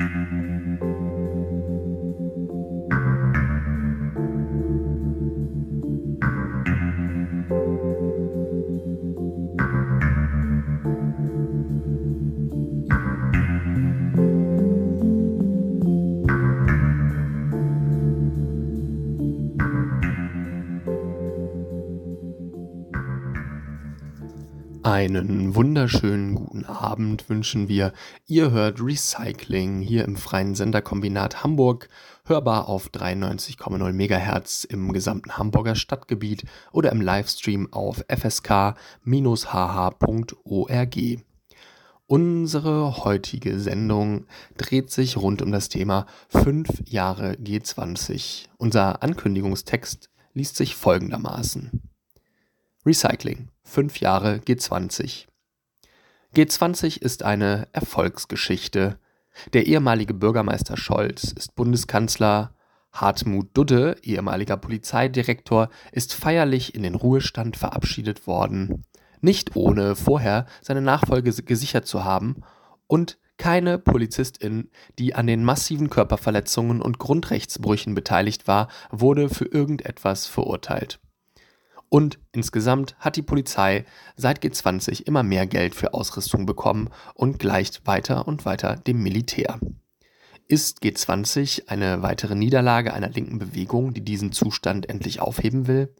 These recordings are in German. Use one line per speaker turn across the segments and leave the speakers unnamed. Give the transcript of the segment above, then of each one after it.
Mm-hmm. Einen wunderschönen guten Abend wünschen wir. Ihr hört Recycling hier im freien Senderkombinat Hamburg, hörbar auf 93,0 MHz im gesamten Hamburger Stadtgebiet oder im Livestream auf fsk-hh.org. Unsere heutige Sendung dreht sich rund um das Thema 5 Jahre G20. Unser Ankündigungstext liest sich folgendermaßen. Recycling. Fünf Jahre G20. G20 ist eine Erfolgsgeschichte. Der ehemalige Bürgermeister Scholz ist Bundeskanzler. Hartmut Dudde, ehemaliger Polizeidirektor, ist feierlich in den Ruhestand verabschiedet worden. Nicht ohne vorher seine Nachfolge gesichert zu haben und keine Polizistin, die an den massiven Körperverletzungen und Grundrechtsbrüchen beteiligt war, wurde für irgendetwas verurteilt. Und insgesamt hat die Polizei seit G20 immer mehr Geld für Ausrüstung bekommen und gleicht weiter und weiter dem Militär. Ist G20 eine weitere Niederlage einer linken Bewegung, die diesen Zustand endlich aufheben will?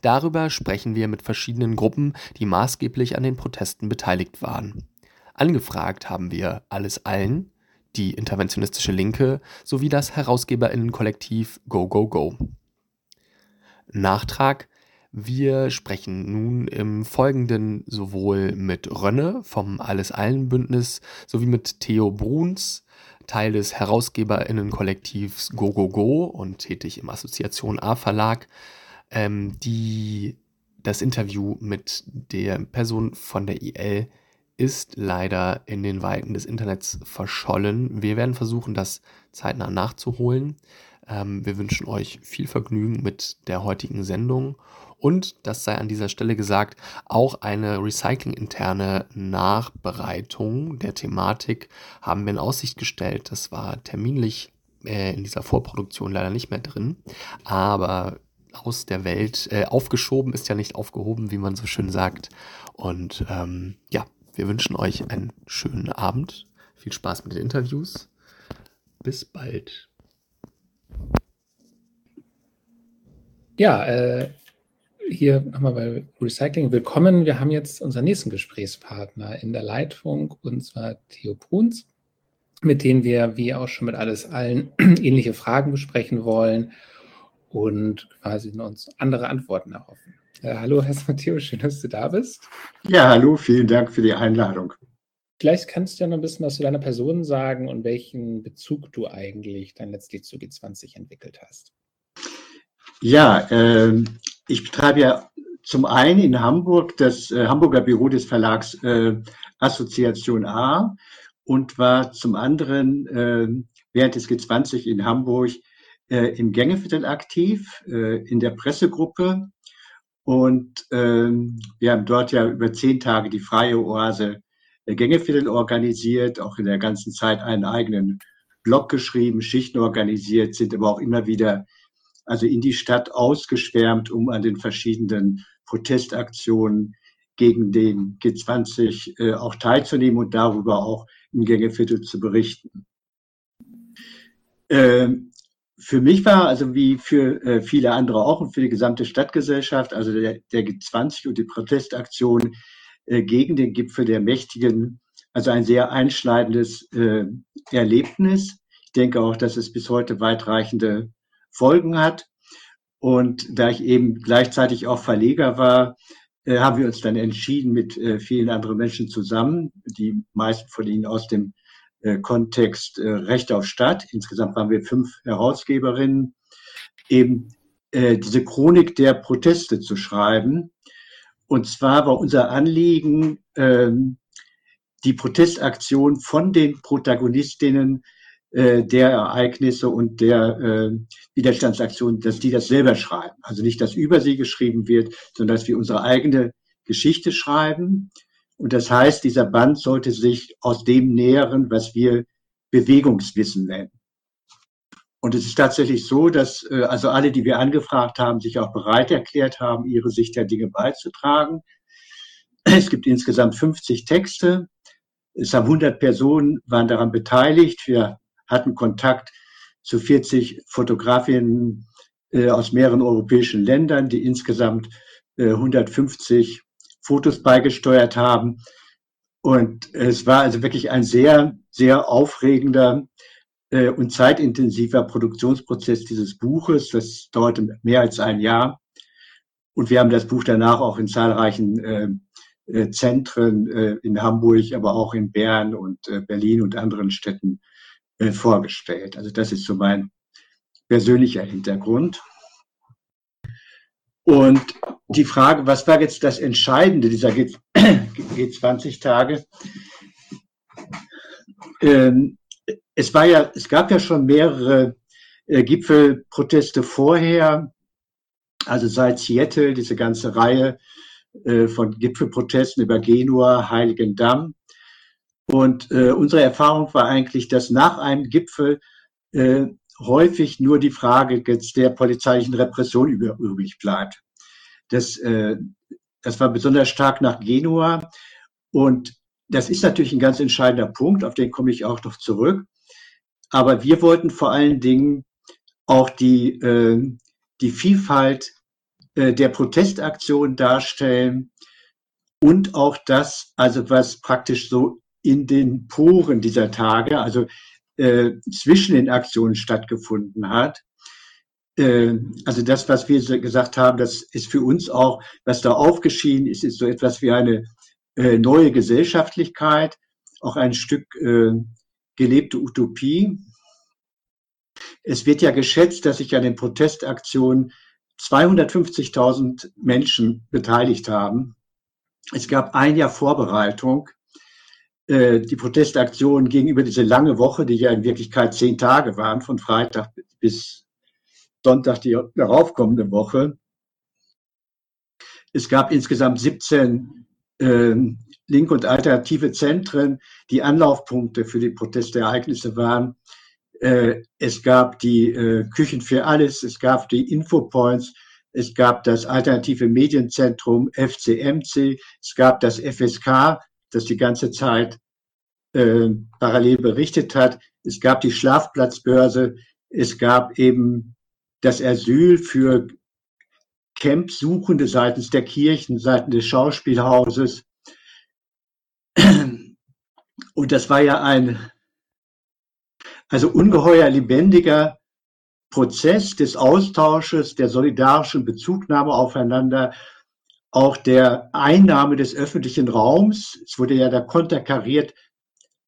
Darüber sprechen wir mit verschiedenen Gruppen, die maßgeblich an den Protesten beteiligt waren. Angefragt haben wir Alles Allen, die interventionistische Linke sowie das Herausgeberinnenkollektiv Go Go Go. Nachtrag wir sprechen nun im Folgenden sowohl mit Rönne vom Alles-Allen-Bündnis sowie mit Theo Bruns, Teil des HerausgeberInnen-Kollektivs Go Go Go und tätig im Assoziation A Verlag, ähm, die das Interview mit der Person von der IL ist leider in den Weiten des Internets verschollen. Wir werden versuchen, das zeitnah nachzuholen. Ähm, wir wünschen euch viel Vergnügen mit der heutigen Sendung und, das sei an dieser Stelle gesagt, auch eine recyclinginterne Nachbereitung der Thematik haben wir in Aussicht gestellt. Das war terminlich äh, in dieser Vorproduktion leider nicht mehr drin, aber aus der Welt äh, aufgeschoben ist ja nicht aufgehoben, wie man so schön sagt. Und ähm, ja, wir wünschen euch einen schönen Abend. Viel Spaß mit den Interviews. Bis bald.
Ja, äh, hier nochmal bei Recycling willkommen. Wir haben jetzt unseren nächsten Gesprächspartner in der Leitung, und zwar Theo Bruns, mit dem wir, wie auch schon mit alles allen, ähnliche Fragen besprechen wollen und quasi uns andere Antworten erhoffen. Äh, hallo, Herr Matteo, schön, dass du da bist.
Ja, hallo, vielen Dank für die Einladung.
Vielleicht kannst du ja noch ein bisschen was zu deiner Person sagen und welchen Bezug du eigentlich dann letztlich zu G20 entwickelt hast.
Ja, äh, ich betreibe ja zum einen in Hamburg das äh, Hamburger Büro des Verlags äh, Assoziation A und war zum anderen äh, während des G20 in Hamburg äh, im Gängeviertel aktiv, äh, in der Pressegruppe. Und ähm, wir haben dort ja über zehn Tage die freie Oase Gängeviertel organisiert, auch in der ganzen Zeit einen eigenen Blog geschrieben, Schichten organisiert, sind aber auch immer wieder also in die Stadt ausgeschwärmt, um an den verschiedenen Protestaktionen gegen den G20 äh, auch teilzunehmen und darüber auch im Gängeviertel zu berichten. Ähm, für mich war, also wie für äh, viele andere auch und für die gesamte Stadtgesellschaft, also der, der G20 und die Protestaktion äh, gegen den Gipfel der Mächtigen, also ein sehr einschneidendes äh, Erlebnis. Ich denke auch, dass es bis heute weitreichende Folgen hat. Und da ich eben gleichzeitig auch Verleger war, äh, haben wir uns dann entschieden mit äh, vielen anderen Menschen zusammen, die meisten von ihnen aus dem äh, Kontext äh, Recht auf Stadt. Insgesamt waren wir fünf Herausgeberinnen, eben äh, diese Chronik der Proteste zu schreiben. Und zwar war unser Anliegen, ähm, die Protestaktion von den Protagonistinnen äh, der Ereignisse und der äh, Widerstandsaktionen, dass die das selber schreiben. Also nicht, dass über sie geschrieben wird, sondern dass wir unsere eigene Geschichte schreiben. Und das heißt, dieser Band sollte sich aus dem nähren, was wir Bewegungswissen nennen. Und es ist tatsächlich so, dass äh, also alle, die wir angefragt haben, sich auch bereit erklärt haben, ihre Sicht der Dinge beizutragen. Es gibt insgesamt 50 Texte. Es haben 100 Personen waren daran beteiligt. Wir hatten Kontakt zu 40 Fotografinnen äh, aus mehreren europäischen Ländern, die insgesamt äh, 150 Fotos beigesteuert haben. Und es war also wirklich ein sehr, sehr aufregender äh, und zeitintensiver Produktionsprozess dieses Buches. Das dauerte mehr als ein Jahr. Und wir haben das Buch danach auch in zahlreichen äh, äh, Zentren äh, in Hamburg, aber auch in Bern und äh, Berlin und anderen Städten äh, vorgestellt. Also das ist so mein persönlicher Hintergrund. Und die Frage, was war jetzt das Entscheidende dieser G20-Tage? Ähm, es war ja, es gab ja schon mehrere äh, Gipfelproteste vorher, also seit Seattle, diese ganze Reihe äh, von Gipfelprotesten über Genua, Heiligendamm. Und äh, unsere Erfahrung war eigentlich, dass nach einem Gipfel äh, häufig nur die Frage jetzt der polizeilichen Repression übrig bleibt. Das, äh, das war besonders stark nach Genua. Und das ist natürlich ein ganz entscheidender Punkt, auf den komme ich auch noch zurück. Aber wir wollten vor allen Dingen auch die, äh, die Vielfalt äh, der Protestaktion darstellen und auch das, also was praktisch so in den Poren dieser Tage, also äh, zwischen den Aktionen stattgefunden hat. Äh, also das, was wir gesagt haben, das ist für uns auch, was da aufgeschieden ist, ist so etwas wie eine äh, neue Gesellschaftlichkeit, auch ein Stück äh, gelebte Utopie. Es wird ja geschätzt, dass sich an den Protestaktionen 250.000 Menschen beteiligt haben. Es gab ein Jahr Vorbereitung. Äh, die Protestaktionen gegenüber diese lange Woche, die ja in Wirklichkeit zehn Tage waren, von Freitag bis Sonntag die daraufkommende Woche. Es gab insgesamt 17 äh, linke und alternative Zentren, die Anlaufpunkte für die Protestereignisse waren. Äh, es gab die äh, Küchen für alles, es gab die Infopoints, es gab das alternative Medienzentrum FCMC, es gab das FSK, das die ganze Zeit äh, parallel berichtet hat, es gab die Schlafplatzbörse, es gab eben das Asyl für Campsuchende seitens der Kirchen, seitens des Schauspielhauses. Und das war ja ein also ungeheuer lebendiger Prozess des Austausches, der solidarischen Bezugnahme aufeinander, auch der Einnahme des öffentlichen Raums. Es wurde ja da konterkariert,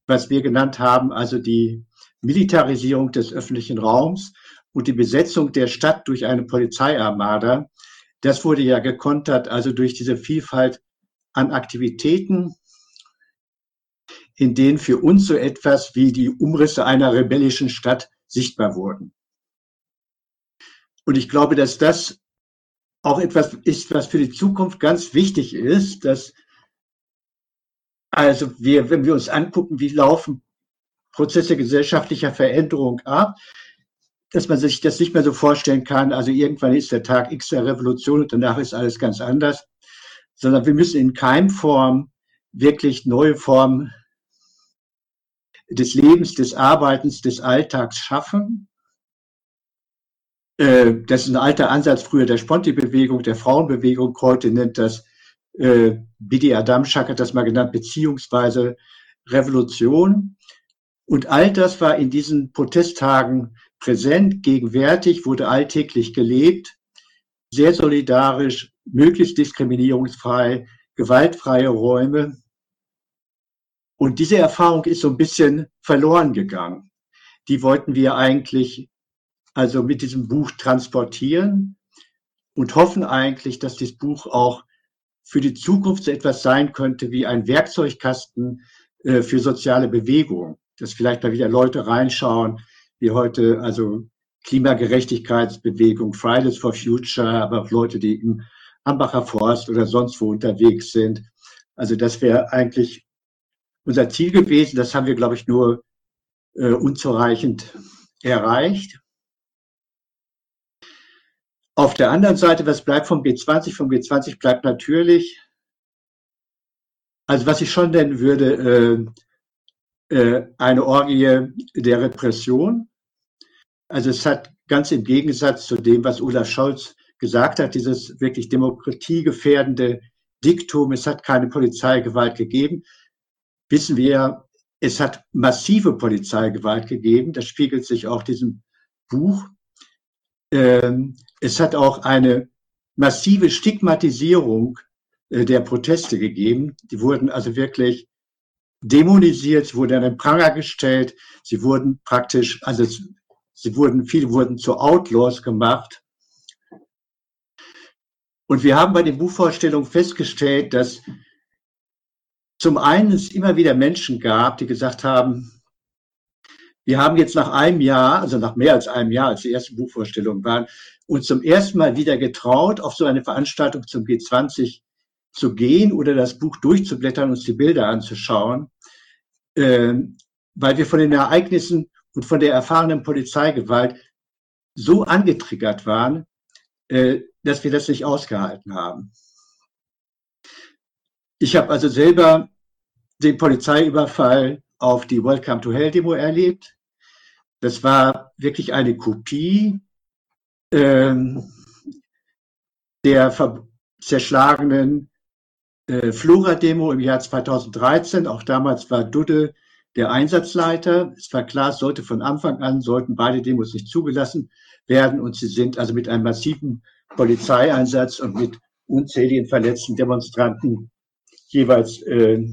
was wir genannt haben, also die Militarisierung des öffentlichen Raums und die Besetzung der Stadt durch eine Polizeiarmada. Das wurde ja gekontert, also durch diese Vielfalt an Aktivitäten, in denen für uns so etwas wie die Umrisse einer rebellischen Stadt sichtbar wurden. Und ich glaube, dass das auch etwas ist, was für die Zukunft ganz wichtig ist, dass also wir, wenn wir uns angucken, wie laufen Prozesse gesellschaftlicher Veränderung ab, dass man sich das nicht mehr so vorstellen kann, also irgendwann ist der Tag X der Revolution und danach ist alles ganz anders, sondern wir müssen in Keimform wirklich neue Formen des Lebens, des Arbeitens, des Alltags schaffen. Äh, das ist ein alter Ansatz früher der Sponti-Bewegung, der Frauenbewegung. Heute nennt das äh, Bidi Adamschak hat das mal genannt, beziehungsweise Revolution. Und all das war in diesen Protesttagen präsent, gegenwärtig, wurde alltäglich gelebt, sehr solidarisch, möglichst diskriminierungsfrei, gewaltfreie Räume. Und diese Erfahrung ist so ein bisschen verloren gegangen. Die wollten wir eigentlich also mit diesem Buch transportieren und hoffen eigentlich, dass dieses Buch auch für die Zukunft so etwas sein könnte wie ein Werkzeugkasten äh, für soziale Bewegung, dass vielleicht da wieder Leute reinschauen, wie heute also Klimagerechtigkeitsbewegung, Fridays for Future, aber auch Leute, die im Ambacher Forst oder sonst wo unterwegs sind. Also das wäre eigentlich unser Ziel gewesen. Das haben wir, glaube ich, nur äh, unzureichend erreicht. Auf der anderen Seite, was bleibt vom G20? Vom G20 bleibt natürlich, also was ich schon nennen würde, äh, äh, eine Orgie der Repression. Also es hat ganz im Gegensatz zu dem, was Olaf Scholz gesagt hat, dieses wirklich demokratiegefährdende Diktum, es hat keine Polizeigewalt gegeben, wissen wir, es hat massive Polizeigewalt gegeben. Das spiegelt sich auch diesem Buch. Ähm, es hat auch eine massive Stigmatisierung äh, der Proteste gegeben. Die wurden also wirklich dämonisiert, sie wurden an den Pranger gestellt, sie wurden praktisch, also sie wurden, viele wurden zu Outlaws gemacht. Und wir haben bei den Buchvorstellungen festgestellt, dass zum einen es immer wieder Menschen gab, die gesagt haben, wir haben jetzt nach einem Jahr, also nach mehr als einem Jahr, als die ersten Buchvorstellungen waren, uns zum ersten Mal wieder getraut, auf so eine Veranstaltung zum G20 zu gehen oder das Buch durchzublättern, uns die Bilder anzuschauen, äh, weil wir von den Ereignissen und von der erfahrenen Polizeigewalt so angetriggert waren, äh, dass wir das nicht ausgehalten haben. Ich habe also selber den Polizeiüberfall auf die Welcome to Hell Demo erlebt. Das war wirklich eine Kopie ähm, der zerschlagenen äh, Flora-Demo im Jahr 2013. Auch damals war Dudde der Einsatzleiter. Es war klar, es sollte von Anfang an, sollten beide Demos nicht zugelassen werden. Und sie sind also mit einem massiven Polizeieinsatz und mit unzähligen verletzten Demonstranten jeweils, äh,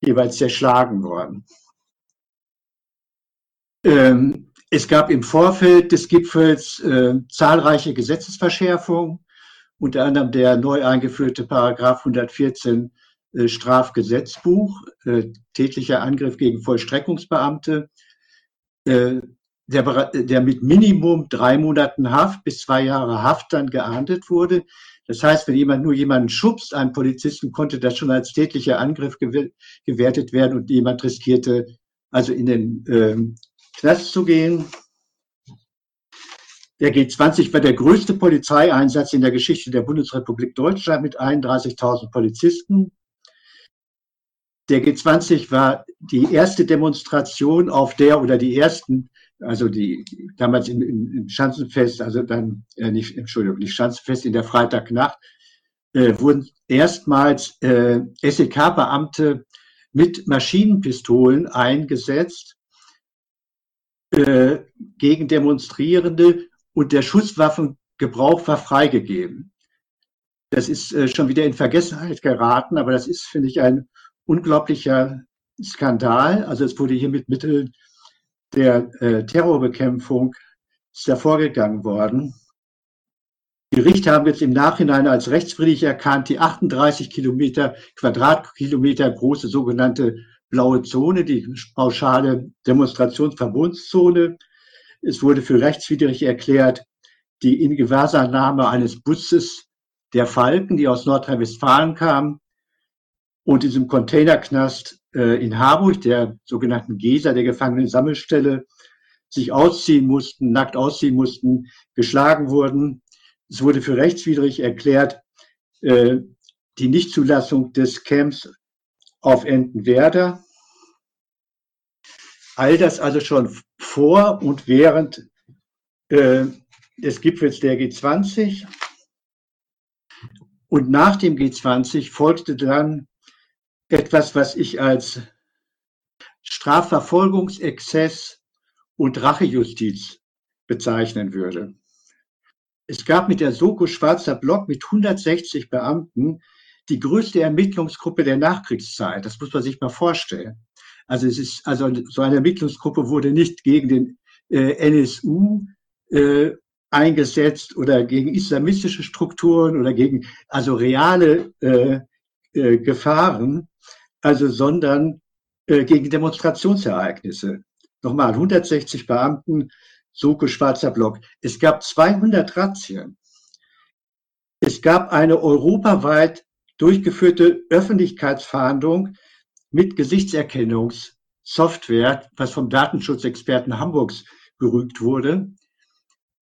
jeweils zerschlagen worden. Ähm, es gab im Vorfeld des Gipfels äh, zahlreiche Gesetzesverschärfungen, unter anderem der neu eingeführte Paragraph 114 äh, Strafgesetzbuch, äh, tätlicher Angriff gegen Vollstreckungsbeamte, äh, der, der mit Minimum drei Monaten Haft bis zwei Jahre Haft dann geahndet wurde. Das heißt, wenn jemand nur jemanden schubst, einen Polizisten, konnte das schon als tätlicher Angriff gewertet werden und jemand riskierte also in den ähm, Knast zu gehen. Der G20 war der größte Polizeieinsatz in der Geschichte der Bundesrepublik Deutschland mit 31.000 Polizisten. Der G20 war die erste Demonstration, auf der oder die ersten also die damals im, im, Schanzenfest, also dann äh, nicht, Entschuldigung, nicht Schanzenfest in der Freitagnacht, äh, wurden erstmals äh, SEK-Beamte mit Maschinenpistolen eingesetzt gegen Demonstrierende und der Schusswaffengebrauch war freigegeben. Das ist äh, schon wieder in Vergessenheit geraten, aber das ist, finde ich, ein unglaublicher Skandal. Also es wurde hier mit Mitteln der äh, Terrorbekämpfung ist da vorgegangen worden. Die Richter haben jetzt im Nachhinein als rechtswidrig erkannt, die 38 Kilometer, Quadratkilometer große sogenannte blaue Zone, die pauschale Demonstrationsverbundszone. Es wurde für rechtswidrig erklärt, die Ingewahrsannahme eines Busses der Falken, die aus Nordrhein-Westfalen kam und diesem Containerknast äh, in Harburg, der sogenannten Gesa, der Gefangenen-Sammelstelle, sich ausziehen mussten, nackt ausziehen mussten, geschlagen wurden. Es wurde für rechtswidrig erklärt, äh, die Nichtzulassung des Camps auf Entenwerder. All das also schon vor und während äh, des Gipfels der G20. Und nach dem G20 folgte dann etwas, was ich als Strafverfolgungsexzess und Rachejustiz bezeichnen würde. Es gab mit der Soko Schwarzer Block mit 160 Beamten die größte Ermittlungsgruppe der Nachkriegszeit. Das muss man sich mal vorstellen. Also es ist, also so eine Ermittlungsgruppe wurde nicht gegen den äh, NSU äh, eingesetzt oder gegen islamistische Strukturen oder gegen also reale äh, äh, Gefahren, also sondern äh, gegen Demonstrationsereignisse. Nochmal, 160 Beamten, Soko Schwarzer Block. Es gab 200 Razzien. Es gab eine europaweit durchgeführte Öffentlichkeitsfahndung mit Gesichtserkennungs Software, was vom Datenschutzexperten Hamburgs berügt wurde.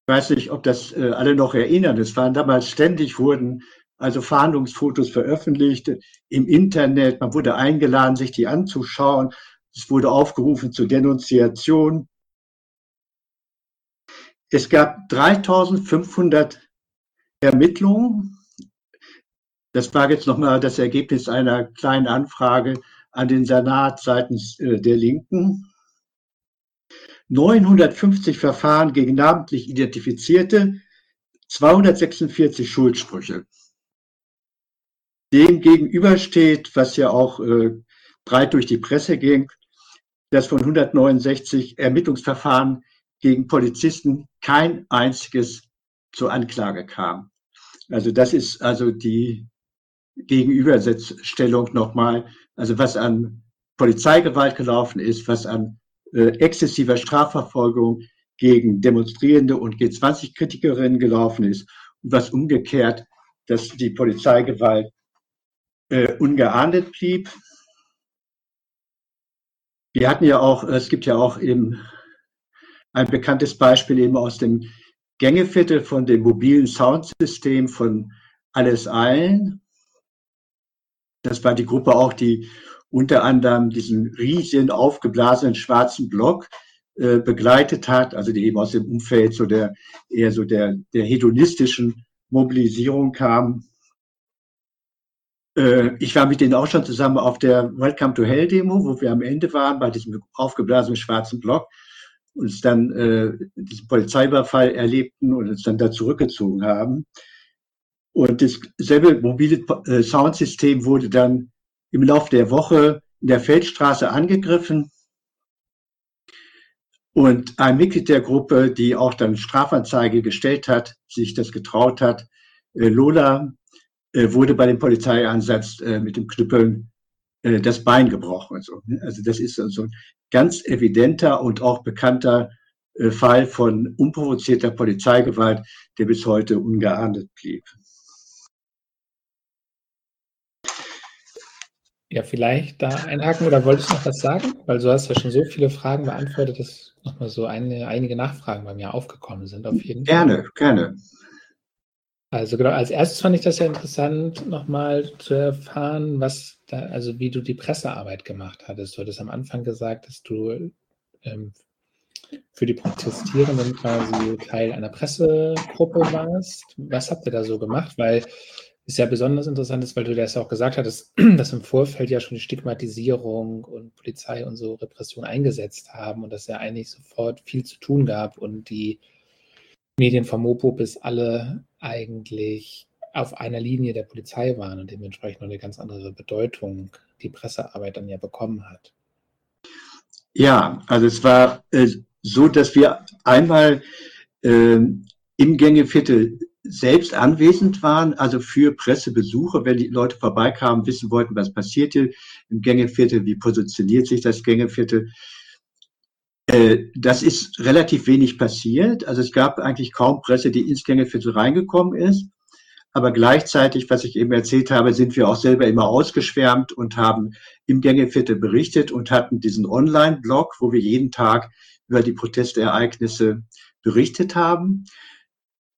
Ich weiß nicht, ob das äh, alle noch erinnern. Es waren damals ständig wurden also Fahndungsfotos veröffentlicht im Internet. Man wurde eingeladen, sich die anzuschauen. Es wurde aufgerufen zur Denunziation. Es gab 3500 Ermittlungen. Das war jetzt nochmal das Ergebnis einer kleinen Anfrage an den Senat seitens äh, der Linken. 950 Verfahren gegen namentlich Identifizierte, 246 Schuldsprüche. Dem gegenüber steht, was ja auch äh, breit durch die Presse ging, dass von 169 Ermittlungsverfahren gegen Polizisten kein einziges zur Anklage kam. Also das ist also die Gegenübersetzstellung nochmal, also was an Polizeigewalt gelaufen ist, was an äh, exzessiver Strafverfolgung gegen Demonstrierende und G20-Kritikerinnen gelaufen ist und was umgekehrt, dass die Polizeigewalt äh, ungeahndet blieb. Wir hatten ja auch, es gibt ja auch eben ein bekanntes Beispiel eben aus dem Gängeviertel von dem mobilen Soundsystem von Alles Allen. Das war die Gruppe auch, die unter anderem diesen riesigen aufgeblasenen schwarzen Block äh, begleitet hat, also die eben aus dem Umfeld so der eher so der, der hedonistischen Mobilisierung kam. Äh, ich war mit denen auch schon zusammen auf der Welcome to Hell Demo, wo wir am Ende waren, bei diesem aufgeblasenen schwarzen Block, uns dann äh, diesen Polizeiüberfall erlebten und uns dann da zurückgezogen haben. Und dasselbe mobile äh, Soundsystem wurde dann im Laufe der Woche in der Feldstraße angegriffen. Und ein Mitglied der Gruppe, die auch dann Strafanzeige gestellt hat, sich das getraut hat, äh, Lola, äh, wurde bei dem Polizeieinsatz mit dem Knüppeln das Bein gebrochen. Also, also das ist so ein ganz evidenter und auch bekannter Fall von unprovozierter Polizeigewalt, der bis heute ungeahndet blieb.
Ja, vielleicht da einhaken oder wolltest du noch was sagen? Weil du hast ja schon so viele Fragen beantwortet, dass nochmal so eine, einige Nachfragen bei mir aufgekommen sind. Auf jeden
Fall. Gerne, gerne.
Also genau, als erstes fand ich das ja interessant, nochmal zu erfahren, was da, also wie du die Pressearbeit gemacht hattest. Du hattest am Anfang gesagt, dass du ähm, für die Protestierenden quasi Teil einer Pressegruppe warst. Was habt ihr da so gemacht? Weil es ja besonders interessant ist, weil du das ja auch gesagt hattest, dass im Vorfeld ja schon die Stigmatisierung und Polizei und so Repression eingesetzt haben und dass ja eigentlich sofort viel zu tun gab und die Medien vom Mopo bis alle eigentlich auf einer Linie der Polizei waren und dementsprechend noch eine ganz andere Bedeutung die Pressearbeit dann ja bekommen hat.
Ja, also es war äh, so, dass wir einmal äh, im Gängeviertel selbst anwesend waren, also für Pressebesuche, wenn die Leute vorbeikamen, wissen wollten, was passiert hier im Gängeviertel, wie positioniert sich das Gängeviertel. Äh, das ist relativ wenig passiert. Also es gab eigentlich kaum Presse, die ins Gängeviertel reingekommen ist. Aber gleichzeitig, was ich eben erzählt habe, sind wir auch selber immer ausgeschwärmt und haben im Gängeviertel berichtet und hatten diesen Online-Blog, wo wir jeden Tag über die Protestereignisse berichtet haben.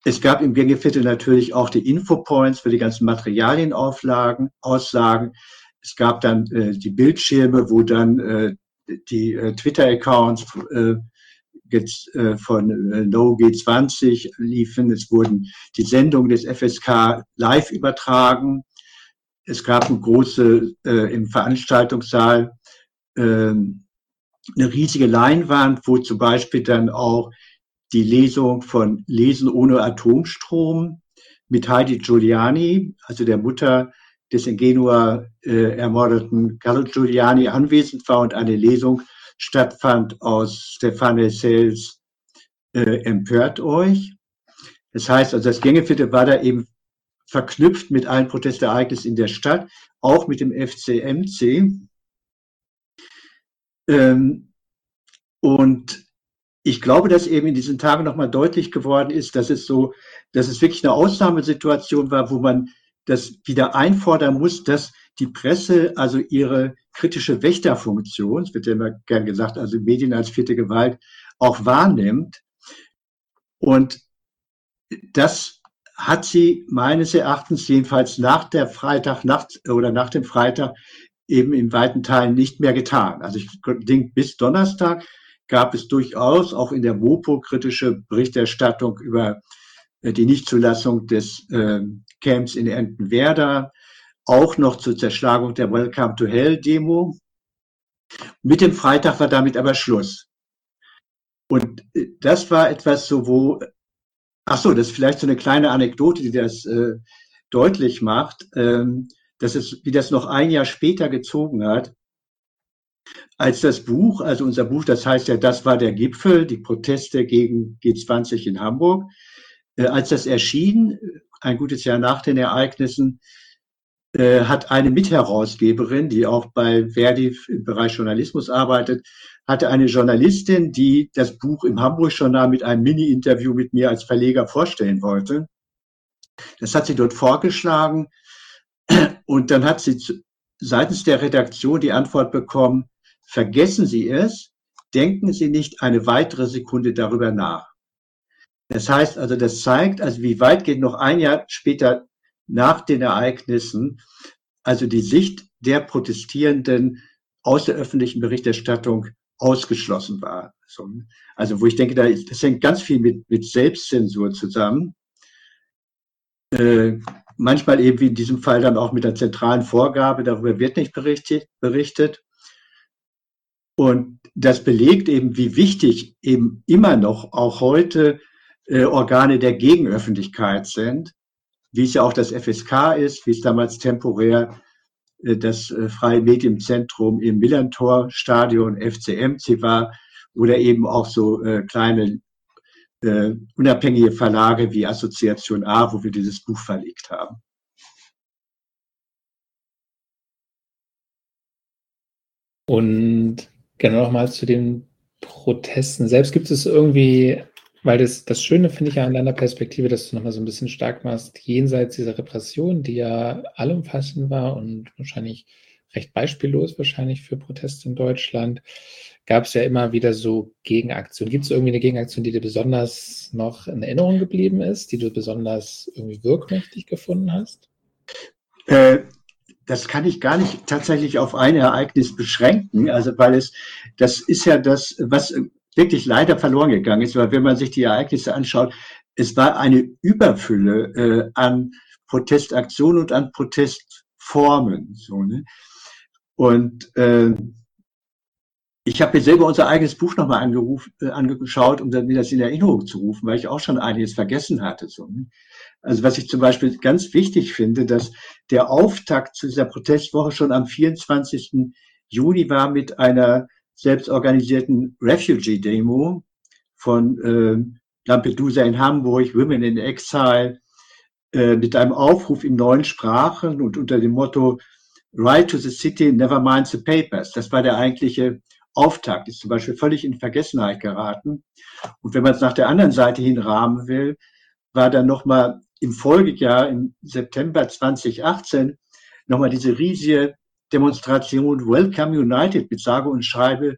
Es gab im Gängeviertel natürlich auch die Infopoints für die ganzen Materialienauflagen, Aussagen. Es gab dann äh, die Bildschirme, wo dann äh, die äh, Twitter-Accounts äh, jetzt äh, von äh, No G20 liefen. Es wurden die Sendungen des FSK live übertragen. Es gab eine große äh, im Veranstaltungssaal äh, eine riesige Leinwand, wo zum Beispiel dann auch die Lesung von Lesen ohne Atomstrom mit Heidi Giuliani, also der Mutter des in Genua äh, ermordeten Carlo Giuliani anwesend war und eine Lesung stattfand aus Stefane Sels äh, Empört euch. Das heißt, also das Gängeviertel war da eben verknüpft mit allen Protestereignissen in der Stadt, auch mit dem FCMC. Ähm, und ich glaube, dass eben in diesen Tagen nochmal deutlich geworden ist, dass es so, dass es wirklich eine Ausnahmesituation war, wo man das wieder einfordern muss, dass die Presse also ihre kritische Wächterfunktion, es wird ja immer gern gesagt, also Medien als vierte Gewalt, auch wahrnimmt. Und das hat sie meines Erachtens jedenfalls nach der Freitagnacht oder nach dem Freitag eben in weiten Teilen nicht mehr getan. Also ich denke, bis Donnerstag gab es durchaus auch in der WOPO kritische Berichterstattung über äh, die Nichtzulassung des äh, Camps in Entenwerder, auch noch zur Zerschlagung der Welcome to Hell Demo. Mit dem Freitag war damit aber Schluss. Und äh, das war etwas so, wo, ach so, das ist vielleicht so eine kleine Anekdote, die das äh, deutlich macht, ähm, dass es, wie das noch ein Jahr später gezogen hat, als das Buch, also unser Buch, das heißt ja, das war der Gipfel, die Proteste gegen G20 in Hamburg, äh, als das erschien, ein gutes Jahr nach den Ereignissen, äh, hat eine Mitherausgeberin, die auch bei Verdi im Bereich Journalismus arbeitet, hatte eine Journalistin, die das Buch im Hamburg-Journal mit einem Mini-Interview mit mir als Verleger vorstellen wollte. Das hat sie dort vorgeschlagen und dann hat sie seitens der Redaktion die Antwort bekommen, vergessen Sie es, denken Sie nicht eine weitere Sekunde darüber nach. Das heißt also, das zeigt, also wie weit geht noch ein Jahr später nach den Ereignissen, also die Sicht der Protestierenden aus der öffentlichen Berichterstattung ausgeschlossen war. Also wo ich denke, das hängt ganz viel mit, mit Selbstzensur zusammen. Äh, manchmal eben wie in diesem Fall dann auch mit der zentralen Vorgabe, darüber wird nicht berichtet. berichtet. Und das belegt eben, wie wichtig eben immer noch auch heute äh, Organe der Gegenöffentlichkeit sind, wie es ja auch das FSK ist, wie es damals temporär äh, das äh, Freie Medienzentrum im Millantor-Stadion FCMC war oder eben auch so äh, kleine äh, unabhängige Verlage wie Assoziation A, wo wir dieses Buch verlegt haben.
Und genau nochmal zu den Protesten selbst. Gibt es irgendwie, weil das, das Schöne finde ich ja an deiner Perspektive, dass du nochmal so ein bisschen stark machst, jenseits dieser Repression, die ja allumfassend war und wahrscheinlich recht beispiellos wahrscheinlich für Proteste in Deutschland, gab es ja immer wieder so Gegenaktionen. Gibt es irgendwie eine Gegenaktion, die dir besonders noch in Erinnerung geblieben ist, die du besonders irgendwie wirkmächtig gefunden hast?
Äh, das kann ich gar nicht tatsächlich auf ein Ereignis beschränken, also weil es, das ist ja das, was wirklich leider verloren gegangen ist, weil wenn man sich die Ereignisse anschaut, es war eine Überfülle äh, an Protestaktionen und an Protestformen. So, ne? Und äh, ich habe mir selber unser eigenes Buch nochmal äh, angeschaut, um mir das in Erinnerung zu rufen, weil ich auch schon einiges vergessen hatte. So, ne? Also was ich zum Beispiel ganz wichtig finde, dass der Auftakt zu dieser Protestwoche schon am 24. Juni war mit einer selbstorganisierten Refugee-Demo von äh, Lampedusa in Hamburg, Women in Exile, äh, mit einem Aufruf in neun Sprachen und unter dem Motto Right to the City, never mind the papers. Das war der eigentliche Auftakt ist zum Beispiel völlig in Vergessenheit geraten. Und wenn man es nach der anderen Seite hin rahmen will, war dann nochmal im Folgejahr, im September 2018, nochmal diese riesige Demonstration Welcome United mit sage und schreibe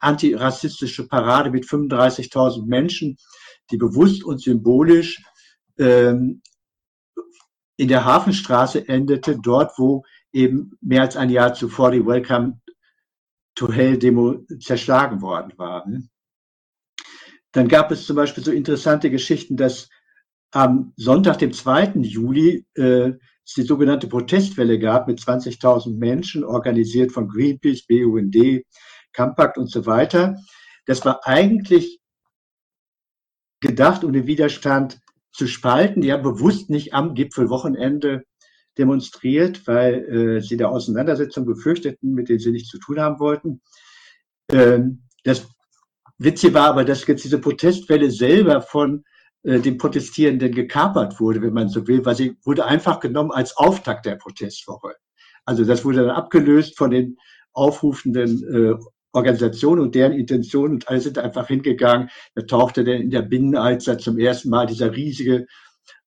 antirassistische Parade mit 35.000 Menschen, die bewusst und symbolisch ähm, in der Hafenstraße endete, dort wo eben mehr als ein Jahr zuvor die Welcome to Hell Demo zerschlagen worden war. Ne? Dann gab es zum Beispiel so interessante Geschichten, dass am Sonntag, dem 2. Juli, äh, es die sogenannte Protestwelle gab mit 20.000 Menschen, organisiert von Greenpeace, BUND, Compact und so weiter. Das war eigentlich gedacht, um den Widerstand zu spalten. Die haben bewusst nicht am Gipfelwochenende demonstriert, weil äh, sie der Auseinandersetzung befürchteten, mit denen sie nichts zu tun haben wollten. Ähm, das Witzige war aber, dass jetzt diese Protestwelle selber von äh, den Protestierenden gekapert wurde, wenn man so will, weil sie wurde einfach genommen als Auftakt der Protestwoche. Also das wurde dann abgelöst von den aufrufenden äh, Organisationen und deren Intentionen und alle sind einfach hingegangen. Da tauchte dann in der Binnenalster zum ersten Mal dieser riesige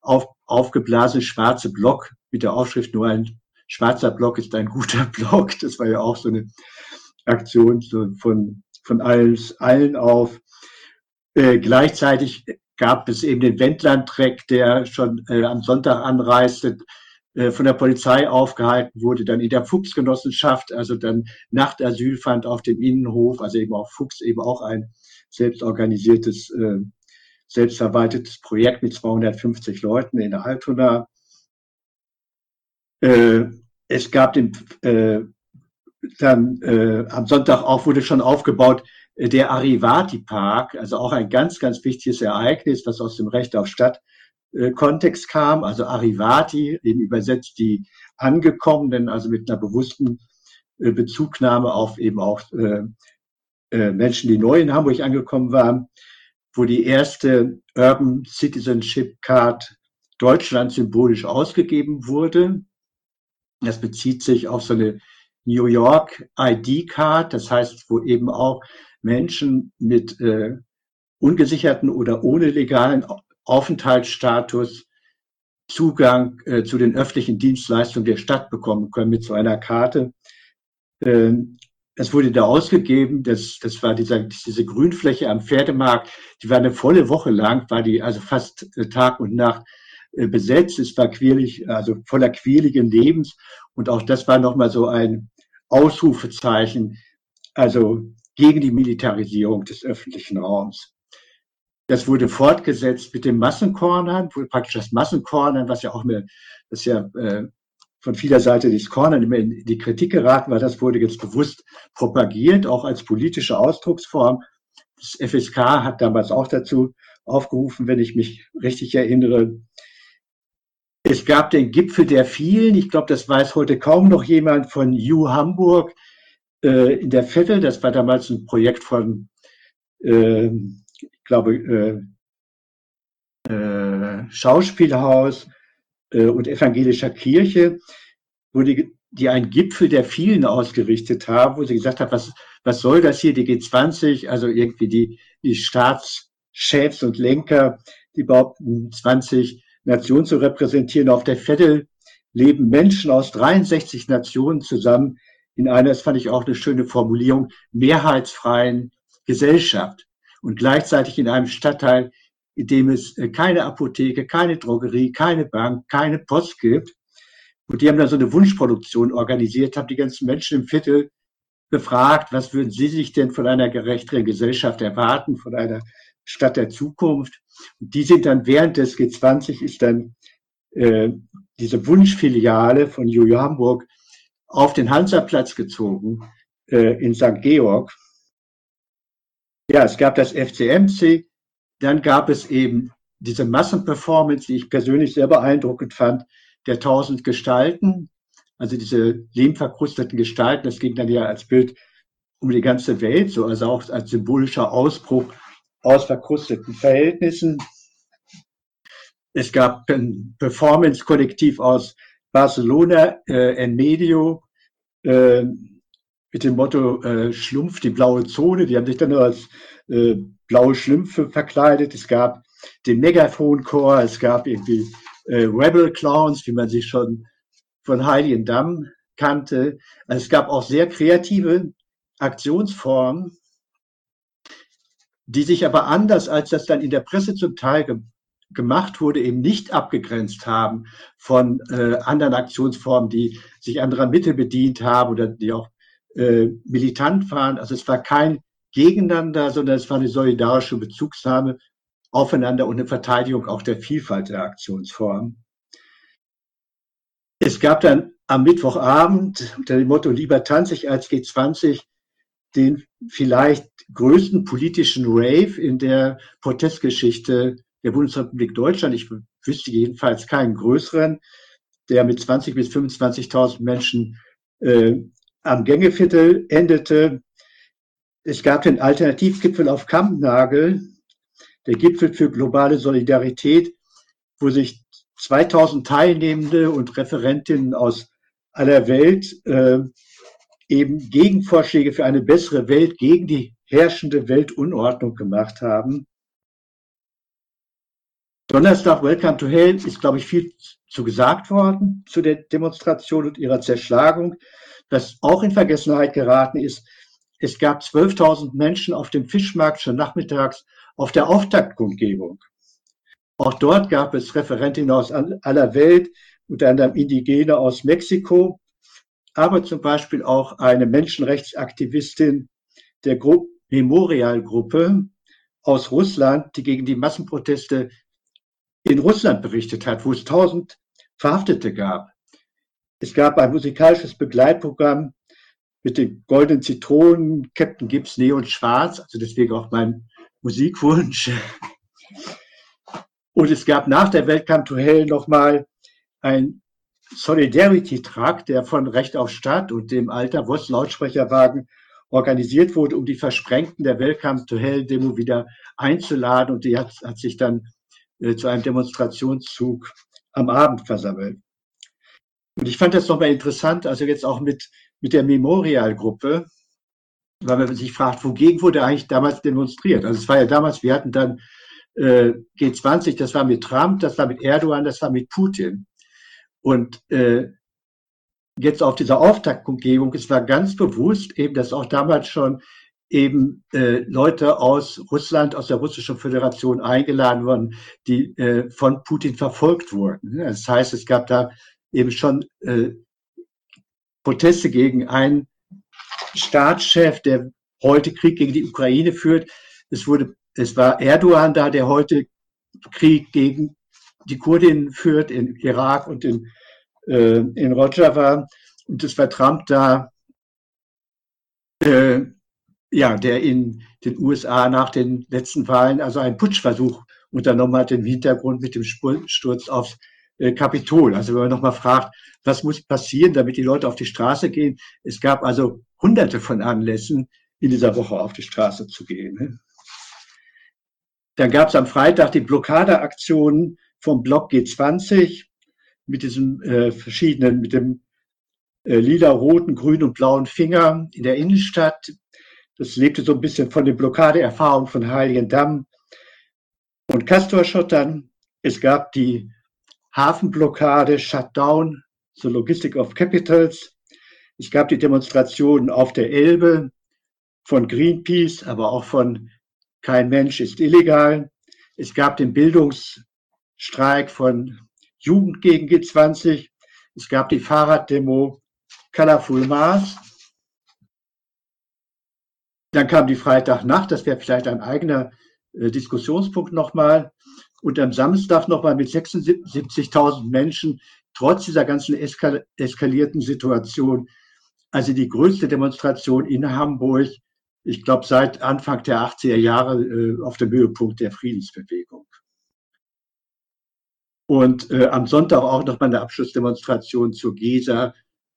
auf, aufgeblasene schwarze Block mit der Aufschrift nur ein schwarzer Block ist ein guter Block. Das war ja auch so eine Aktion von, von allen, allen auf. Äh, gleichzeitig gab es eben den Wendland-Track, der schon äh, am Sonntag anreiste, äh, von der Polizei aufgehalten wurde, dann in der Fuchsgenossenschaft, also dann Nachtasyl fand auf dem Innenhof, also eben auch Fuchs, eben auch ein selbstorganisiertes, äh, selbstverwaltetes Projekt mit 250 Leuten in der Altona. Äh, es gab den, äh, dann äh, am Sonntag auch wurde schon aufgebaut der Arrivati Park, also auch ein ganz, ganz wichtiges Ereignis, was aus dem Recht auf Stadt äh, Kontext kam, also Arrivati, eben übersetzt die Angekommenen, also mit einer bewussten äh, Bezugnahme auf eben auch äh, Menschen, die neu in Hamburg angekommen waren, wo die erste Urban Citizenship Card Deutschland symbolisch ausgegeben wurde. Das bezieht sich auf so eine New York ID Card, das heißt, wo eben auch Menschen mit äh, ungesicherten oder ohne legalen Aufenthaltsstatus Zugang äh, zu den öffentlichen Dienstleistungen der Stadt bekommen können mit so einer Karte. Ähm, es wurde da ausgegeben, das, das war dieser, diese Grünfläche am Pferdemarkt, die war eine volle Woche lang, war die also fast äh, Tag und Nacht äh, besetzt. Es war quirlig, also voller quirligen Lebens. Und auch das war nochmal so ein Ausrufezeichen, also gegen die Militarisierung des öffentlichen Raums. Das wurde fortgesetzt mit dem Massenkornern, praktisch das Massenkornern, was ja auch mehr, das ja äh, von vieler Seite des Kornern immer in die Kritik geraten war, das wurde jetzt bewusst propagiert, auch als politische Ausdrucksform. Das FSK hat damals auch dazu aufgerufen, wenn ich mich richtig erinnere. Es gab den Gipfel der vielen, ich glaube, das weiß heute kaum noch jemand von U Hamburg in der Vettel. Das war damals ein Projekt von, äh, ich glaube, äh, äh, Schauspielhaus äh, und evangelischer Kirche, wo die, die einen Gipfel der vielen ausgerichtet haben, wo sie gesagt haben, was, was soll das hier, die G20, also irgendwie die, die Staatschefs und Lenker, die behaupten, 20 Nationen zu repräsentieren. Auf der Vettel leben Menschen aus 63 Nationen zusammen in einer, das fand ich auch eine schöne Formulierung, mehrheitsfreien Gesellschaft und gleichzeitig in einem Stadtteil, in dem es äh, keine Apotheke, keine Drogerie, keine Bank, keine Post gibt. Und die haben dann so eine Wunschproduktion organisiert, haben die ganzen Menschen im Viertel befragt, was würden sie sich denn von einer gerechteren Gesellschaft erwarten, von einer Stadt der Zukunft. Und die sind dann während des G20 ist dann äh, diese Wunschfiliale von Juju Hamburg auf den Hansaplatz gezogen äh, in St. Georg. Ja, es gab das FCMC, dann gab es eben diese Massenperformance, die ich persönlich sehr beeindruckend fand, der tausend Gestalten, also diese lehmverkrusteten Gestalten, das ging dann ja als Bild um die ganze Welt, so also auch als symbolischer Ausbruch aus verkrusteten Verhältnissen. Es gab ein Performance-Kollektiv aus Barcelona, äh, en medio, äh, mit dem Motto äh, Schlumpf, die blaue Zone. Die haben sich dann als äh, blaue Schlümpfe verkleidet. Es gab den Megaphone-Chor, es gab irgendwie äh, Rebel Clowns, wie man sie schon von Heiligendamm kannte. Also es gab auch sehr kreative Aktionsformen, die sich aber anders, als das dann in der Presse zum Teil gemacht wurde, eben nicht abgegrenzt haben von äh, anderen Aktionsformen, die sich anderer Mittel bedient haben oder die auch äh, militant waren. Also es war kein Gegeneinander, sondern es war eine solidarische Bezugsnahme aufeinander und eine Verteidigung auch der Vielfalt der Aktionsformen. Es gab dann am Mittwochabend unter dem Motto Lieber tanze ich als G20 den vielleicht größten politischen Rave in der Protestgeschichte der Bundesrepublik Deutschland. Ich wüsste jedenfalls keinen größeren, der mit 20 bis 25.000 Menschen äh, am Gängeviertel endete. Es gab den Alternativgipfel auf Kampnagel, der Gipfel für globale Solidarität, wo sich 2000 Teilnehmende und Referentinnen aus aller Welt äh, eben Gegenvorschläge für eine bessere Welt gegen die herrschende Weltunordnung gemacht haben. Donnerstag, Welcome to Hell, ist, glaube ich, viel zu gesagt worden zu der Demonstration und ihrer Zerschlagung. Was auch in Vergessenheit geraten ist, es gab 12.000 Menschen auf dem Fischmarkt schon nachmittags auf der Auftaktkundgebung. Auch dort gab es Referentinnen aus aller Welt, unter anderem Indigene aus Mexiko, aber zum Beispiel auch eine Menschenrechtsaktivistin der Gru Memorial-Gruppe aus Russland, die gegen die Massenproteste in Russland berichtet hat, wo es tausend Verhaftete gab. Es gab ein musikalisches Begleitprogramm mit den goldenen Zitronen, Captain Gibbs Neon Schwarz, also deswegen auch mein Musikwunsch. Und es gab nach der Welcome to Hell nochmal ein Solidarity-Trakt, der von Recht auf Stadt und dem Alter Voss Lautsprecherwagen organisiert wurde, um die Versprengten der Welcome to Hell Demo wieder einzuladen. Und die hat, hat sich dann zu einem Demonstrationszug am Abend versammelt. Und ich fand das nochmal interessant, also jetzt auch mit, mit der Memorial-Gruppe, weil man sich fragt, wogegen wurde eigentlich damals demonstriert? Also es war ja damals, wir hatten dann äh, G20, das war mit Trump, das war mit Erdogan, das war mit Putin. Und äh, jetzt auf dieser Auftaktkundgebung, es war ganz bewusst eben, dass auch damals schon eben äh, Leute aus Russland, aus der Russischen Föderation eingeladen wurden, die äh, von Putin verfolgt wurden. Das heißt, es gab da eben schon äh, Proteste gegen einen Staatschef, der heute Krieg gegen die Ukraine führt. Es wurde, es war Erdogan da, der heute Krieg gegen die Kurdinnen führt in Irak und in, äh, in Rojava. Und es war Trump da, äh, ja, der in den USA nach den letzten Wahlen also einen Putschversuch unternommen hat im Hintergrund mit dem Sturz aufs äh, Kapitol. Also wenn man nochmal fragt, was muss passieren, damit die Leute auf die Straße gehen. Es gab also hunderte von Anlässen, in dieser Woche auf die Straße zu gehen. Ne? Dann gab es am Freitag die Blockadeaktionen vom Block G20 mit diesem äh, verschiedenen, mit dem äh, lila, roten, grünen und blauen Finger in der Innenstadt. Das lebte so ein bisschen von den Blockadeerfahrungen von Heiligendamm und Castorschottern. Es gab die Hafenblockade, Shutdown, the Logistic of Capitals. Es gab die Demonstrationen auf der Elbe von Greenpeace, aber auch von Kein Mensch ist illegal. Es gab den Bildungsstreik von Jugend gegen G20. Es gab die Fahrraddemo Colorful Mars. Dann kam die Freitagnacht, das wäre vielleicht ein eigener äh, Diskussionspunkt nochmal. Und am Samstag nochmal mit 76.000 Menschen, trotz dieser ganzen eskal eskalierten Situation. Also die größte Demonstration in Hamburg, ich glaube seit Anfang der 80er Jahre äh, auf dem Höhepunkt der Friedensbewegung. Und äh, am Sonntag auch nochmal eine Abschlussdemonstration zur GESA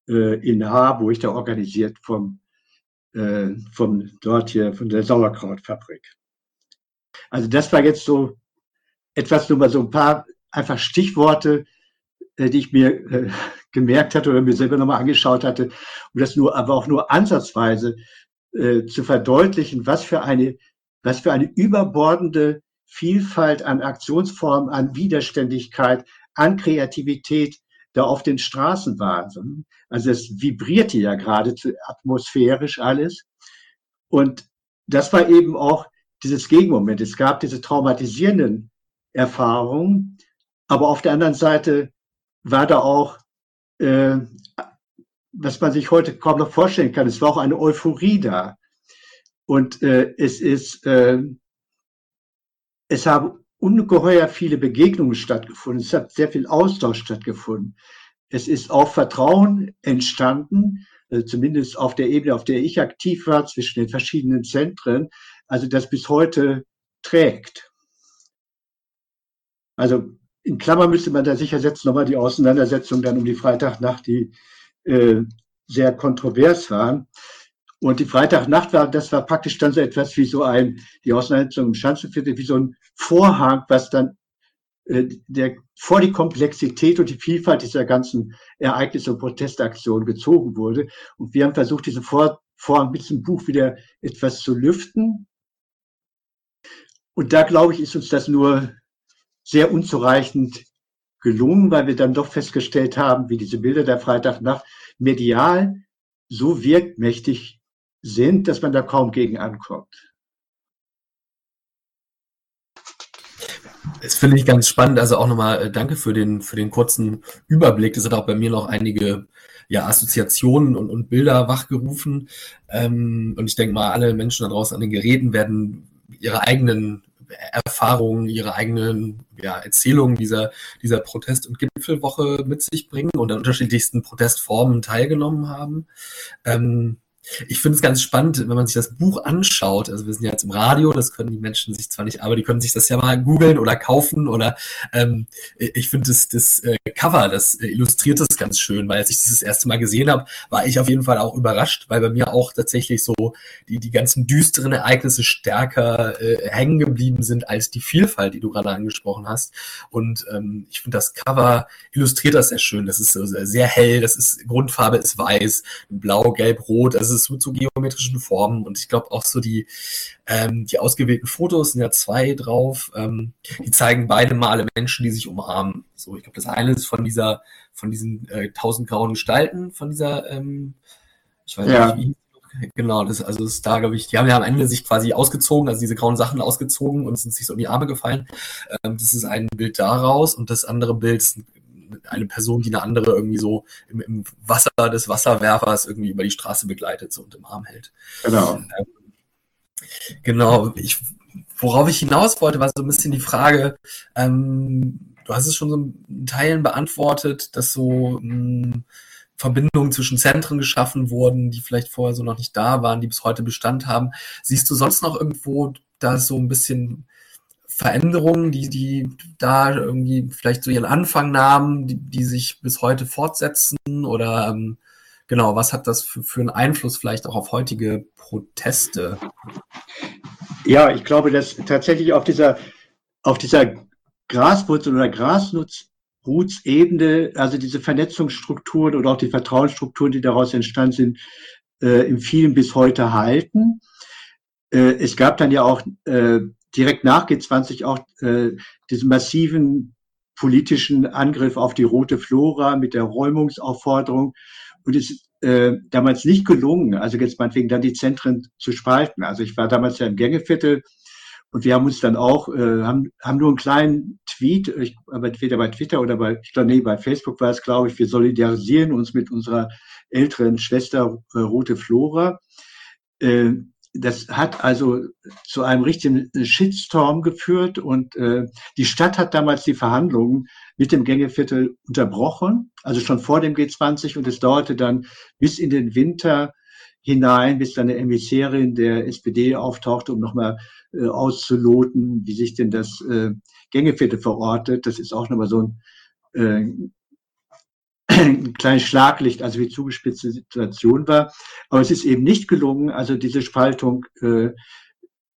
äh, in Harburg, da organisiert vom äh, von dort hier, von der Sauerkrautfabrik. Also das war jetzt so etwas, nur mal so ein paar einfach Stichworte, äh, die ich mir äh, gemerkt hatte oder mir selber nochmal angeschaut hatte, um das nur, aber auch nur ansatzweise äh, zu verdeutlichen, was für eine, was für eine überbordende Vielfalt an Aktionsformen, an Widerständigkeit, an Kreativität da auf den Straßen waren. Also es vibrierte ja geradezu atmosphärisch alles. Und das war eben auch dieses Gegenmoment. Es gab diese traumatisierenden Erfahrungen, aber auf der anderen Seite war da auch, äh, was man sich heute kaum noch vorstellen kann, es war auch eine Euphorie da. Und äh, es ist, äh, es haben ungeheuer viele Begegnungen stattgefunden. Es hat sehr viel Austausch stattgefunden. Es ist auch Vertrauen entstanden, also zumindest auf der Ebene, auf der ich aktiv war, zwischen den verschiedenen Zentren, also das bis heute trägt. Also in Klammern müsste man da sicher setzen, nochmal die Auseinandersetzung dann um die Freitagnacht, die äh, sehr kontrovers waren. Und die Freitagnacht war, das war praktisch dann so etwas wie so ein, die Auseinandersetzung im Schanzenviertel, wie so ein Vorhang, was dann äh, der vor die Komplexität und die Vielfalt dieser ganzen Ereignisse und Protestaktionen gezogen wurde. Und wir haben versucht, diesen vor, Vorhang mit diesem Buch wieder etwas zu lüften. Und da glaube ich, ist uns das nur sehr unzureichend gelungen, weil wir dann doch festgestellt haben, wie diese Bilder der Freitagnacht medial so wirkmächtig sind, dass man da kaum gegen ankommt.
Das finde ich ganz spannend. Also auch nochmal äh, danke für den, für den kurzen Überblick. Das hat auch bei mir noch einige ja, Assoziationen und, und Bilder wachgerufen. Ähm, und ich denke mal, alle Menschen da draußen an den Geräten werden ihre eigenen Erfahrungen, ihre eigenen ja, Erzählungen dieser, dieser Protest- und Gipfelwoche mit sich bringen und an unterschiedlichsten Protestformen teilgenommen haben. Ähm, ich finde es ganz spannend, wenn man sich das Buch anschaut. Also wir sind ja jetzt im Radio, das können die Menschen sich zwar nicht, aber die können sich das ja mal googeln oder kaufen oder ähm, ich finde das, das äh, Cover, das illustriert das ganz schön, weil als ich das das erste Mal gesehen habe, war ich auf jeden Fall auch überrascht, weil bei mir auch tatsächlich so die, die ganzen düsteren Ereignisse stärker äh, hängen geblieben sind als die Vielfalt, die du gerade angesprochen hast. Und ähm, ich finde das Cover illustriert das sehr schön. Das ist sehr hell, das ist Grundfarbe ist weiß, blau, gelb, rot. Also es mit so geometrischen Formen und ich glaube auch so die, ähm, die ausgewählten Fotos sind ja zwei drauf, ähm, die zeigen beide Male Menschen, die sich umarmen. So, ich glaube, das eine ist von dieser, von diesen äh, tausend grauen Gestalten, von dieser, ähm, ich weiß ja. nicht, wie Genau, das, also das ist da, glaube ich, die haben ja am Ende sich quasi ausgezogen, also diese grauen Sachen ausgezogen und sind sich so in die Arme gefallen. Ähm, das ist ein Bild daraus und das andere Bild ist eine Person, die eine andere irgendwie so im, im Wasser des Wasserwerfers irgendwie über die Straße begleitet so und im Arm hält. Genau. Ähm, genau. Ich, worauf ich hinaus wollte, war so ein bisschen die Frage, ähm, du hast es schon so in Teilen beantwortet, dass so mh, hm, Verbindungen zwischen Zentren geschaffen wurden, die vielleicht vorher so noch nicht da waren, die bis heute Bestand haben. Siehst du sonst noch irgendwo da so ein bisschen Veränderungen, die, die da irgendwie vielleicht so ihren Anfang nahmen, die, die sich bis heute fortsetzen? Oder ähm, genau, was hat das für, für einen Einfluss vielleicht auch auf heutige Proteste?
Ja, ich glaube, dass tatsächlich auf dieser, auf dieser Graswurzel- oder Grasnutzebene, also diese Vernetzungsstrukturen oder auch die Vertrauensstrukturen, die daraus entstanden sind, äh, im vielen bis heute halten. Äh, es gab dann ja auch äh, direkt nach G20 auch äh, diesen massiven politischen Angriff auf die rote Flora mit der Räumungsaufforderung. Und es ist äh, damals nicht gelungen, also jetzt meinetwegen dann die Zentren zu spalten. Also ich war damals ja im Gängeviertel und wir haben uns dann auch, äh, haben, haben nur einen kleinen Tweet, ich, entweder bei Twitter oder bei, ich glaube, nee, bei Facebook war es, glaube ich, wir solidarisieren uns mit unserer älteren Schwester äh, Rote Flora. Äh, das hat also zu einem richtigen Shitstorm geführt und äh, die Stadt hat damals die Verhandlungen mit dem Gängeviertel unterbrochen, also schon vor dem G20 und es dauerte dann bis in den Winter hinein, bis dann eine Emissärin der SPD auftauchte, um nochmal äh, auszuloten, wie sich denn das äh, Gängeviertel verortet. Das ist auch nochmal so ein äh, ein kleines Schlaglicht, also wie zugespitzte Situation war. Aber es ist eben nicht gelungen, also diese Spaltung äh,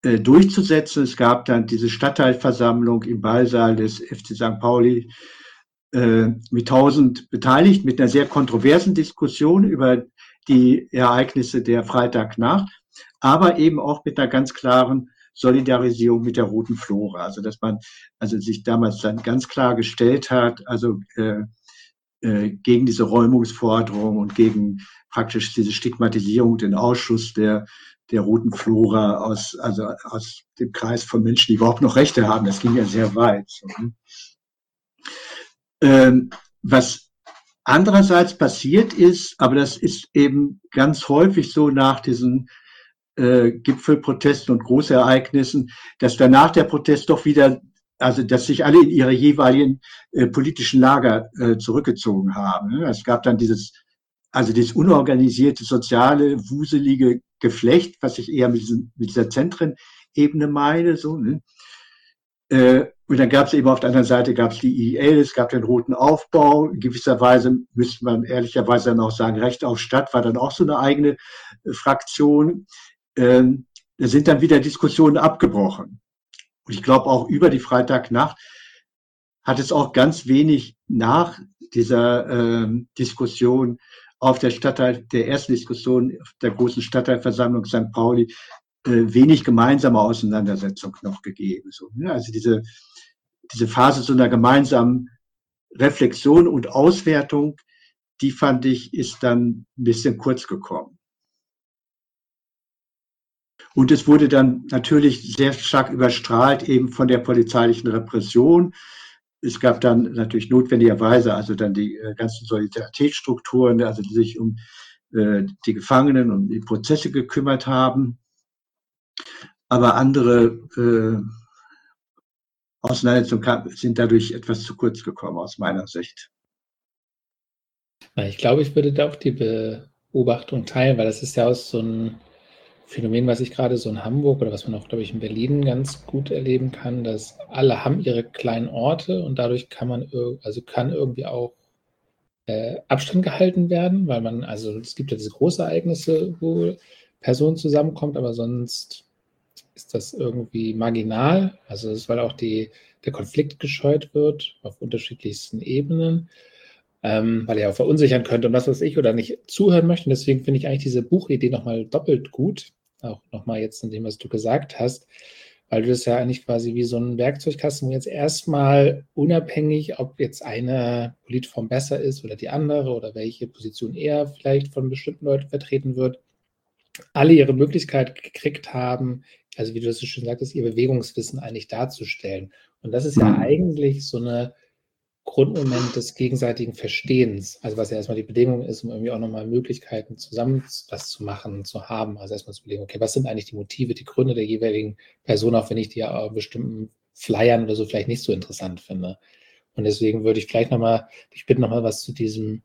äh, durchzusetzen. Es gab dann diese Stadtteilversammlung im Ballsaal des FC St. Pauli äh, mit tausend beteiligt, mit einer sehr kontroversen Diskussion über die Ereignisse der Freitagnacht, aber eben auch mit einer ganz klaren Solidarisierung mit der roten Flora. Also dass man also sich damals dann ganz klar gestellt hat, also äh, äh, gegen diese Räumungsforderung und gegen praktisch diese Stigmatisierung, den Ausschuss der, der roten Flora aus, also aus dem Kreis von Menschen, die überhaupt noch Rechte haben. Das ging ja sehr weit. Ne? Ähm, was andererseits passiert ist, aber das ist eben ganz häufig so nach diesen äh, Gipfelprotesten und Großereignissen, dass danach der Protest doch wieder also dass sich alle in ihre jeweiligen äh, politischen Lager äh, zurückgezogen haben. Ne? Es gab dann dieses, also dieses unorganisierte, soziale, wuselige Geflecht, was ich eher mit, diesem, mit dieser Zentrenebene meine. So, ne? äh, und dann gab es eben auf der anderen Seite gab es die IEL, es gab den roten Aufbau. In gewisser Weise müsste man ehrlicherweise dann auch sagen, Recht auf Stadt war dann auch so eine eigene äh, Fraktion. Ähm, da sind dann wieder Diskussionen abgebrochen. Und ich glaube auch über die Freitagnacht hat es auch ganz wenig nach dieser ähm, Diskussion auf der Stadtteil, der ersten Diskussion der großen Stadtteilversammlung St. Pauli äh, wenig gemeinsame Auseinandersetzung noch gegeben. So, ne? Also diese diese Phase so einer gemeinsamen Reflexion und Auswertung, die fand ich, ist dann ein bisschen kurz gekommen. Und es wurde dann natürlich sehr stark überstrahlt eben von der polizeilichen Repression. Es gab dann natürlich notwendigerweise also dann die äh, ganzen Solidaritätsstrukturen, also die sich um äh, die Gefangenen und die Prozesse gekümmert haben. Aber andere äh, Auseinandersetzungen sind dadurch etwas zu kurz gekommen aus meiner Sicht.
Ich glaube, ich würde da auch die Beobachtung teilen, weil das ist ja auch so ein Phänomen, was ich gerade so in Hamburg oder was man auch, glaube ich, in Berlin ganz gut erleben kann, dass alle haben ihre kleinen Orte und dadurch kann man, also kann irgendwie auch äh, Abstand gehalten werden, weil man, also es gibt ja diese Großereignisse, wo Personen zusammenkommt, aber sonst ist das irgendwie marginal. Also das ist, weil auch die, der Konflikt gescheut wird auf unterschiedlichsten Ebenen ähm, weil er auch verunsichern könnte und was weiß ich oder nicht zuhören möchte. Und deswegen finde ich eigentlich diese Buchidee nochmal doppelt gut, auch nochmal jetzt in dem, was du gesagt hast, weil du das ja eigentlich quasi wie so ein Werkzeugkasten, wo jetzt erstmal unabhängig, ob jetzt eine Politform besser ist oder die andere oder welche Position eher vielleicht von bestimmten Leuten vertreten wird, alle ihre Möglichkeit gekriegt haben, also wie du das so schön sagtest, ihr Bewegungswissen eigentlich darzustellen. Und das ist ja mhm. eigentlich so eine Grundmoment des gegenseitigen Verstehens. Also was ja erstmal die Bedingung ist, um irgendwie auch nochmal Möglichkeiten zusammen was zu machen, zu haben. Also erstmal zu überlegen, okay, was sind eigentlich die Motive, die Gründe der jeweiligen Person, auch wenn ich die ja bestimmten Flyern oder so vielleicht nicht so interessant finde. Und deswegen würde ich vielleicht nochmal, ich bitte nochmal was zu diesem,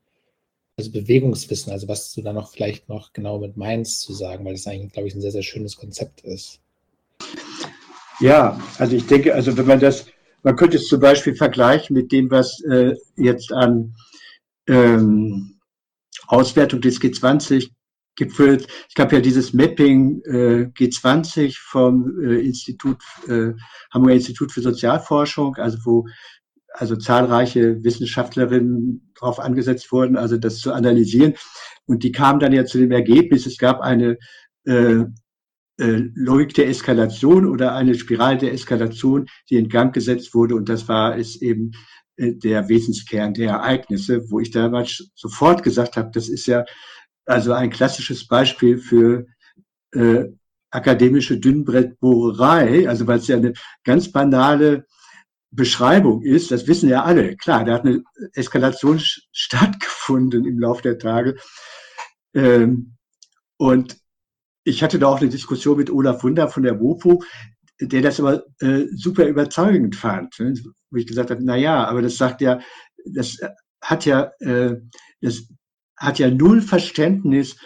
also Bewegungswissen, also was du da noch vielleicht noch genau mit meinst zu sagen, weil das eigentlich, glaube ich, ein sehr, sehr schönes Konzept ist.
Ja, also ich denke, also wenn man das man könnte es zum Beispiel vergleichen mit dem, was äh, jetzt an ähm, Auswertung des G20 gipfelt. Ich habe ja dieses Mapping äh, G20 vom äh, Institut, äh, Hamburger Institut für Sozialforschung, also wo also zahlreiche Wissenschaftlerinnen darauf angesetzt wurden, also das zu analysieren. Und die kamen dann ja zu dem Ergebnis, es gab eine äh, Logik der Eskalation oder eine Spirale der Eskalation, die in Gang gesetzt wurde. Und das war es eben äh, der Wesenskern der Ereignisse, wo ich damals sofort gesagt habe, das ist ja also ein klassisches Beispiel für äh, akademische Dünnbrettbohrerei, also weil es ja eine ganz banale Beschreibung ist, das wissen ja alle. Klar, da hat eine Eskalation stattgefunden im Laufe der Tage. Ähm, und ich hatte da auch eine Diskussion mit Olaf Wunder von der WOPO, der das aber äh, super überzeugend fand, ne? wo ich gesagt habe, na ja, aber das sagt ja, das hat ja, äh, das hat ja null Verständnis,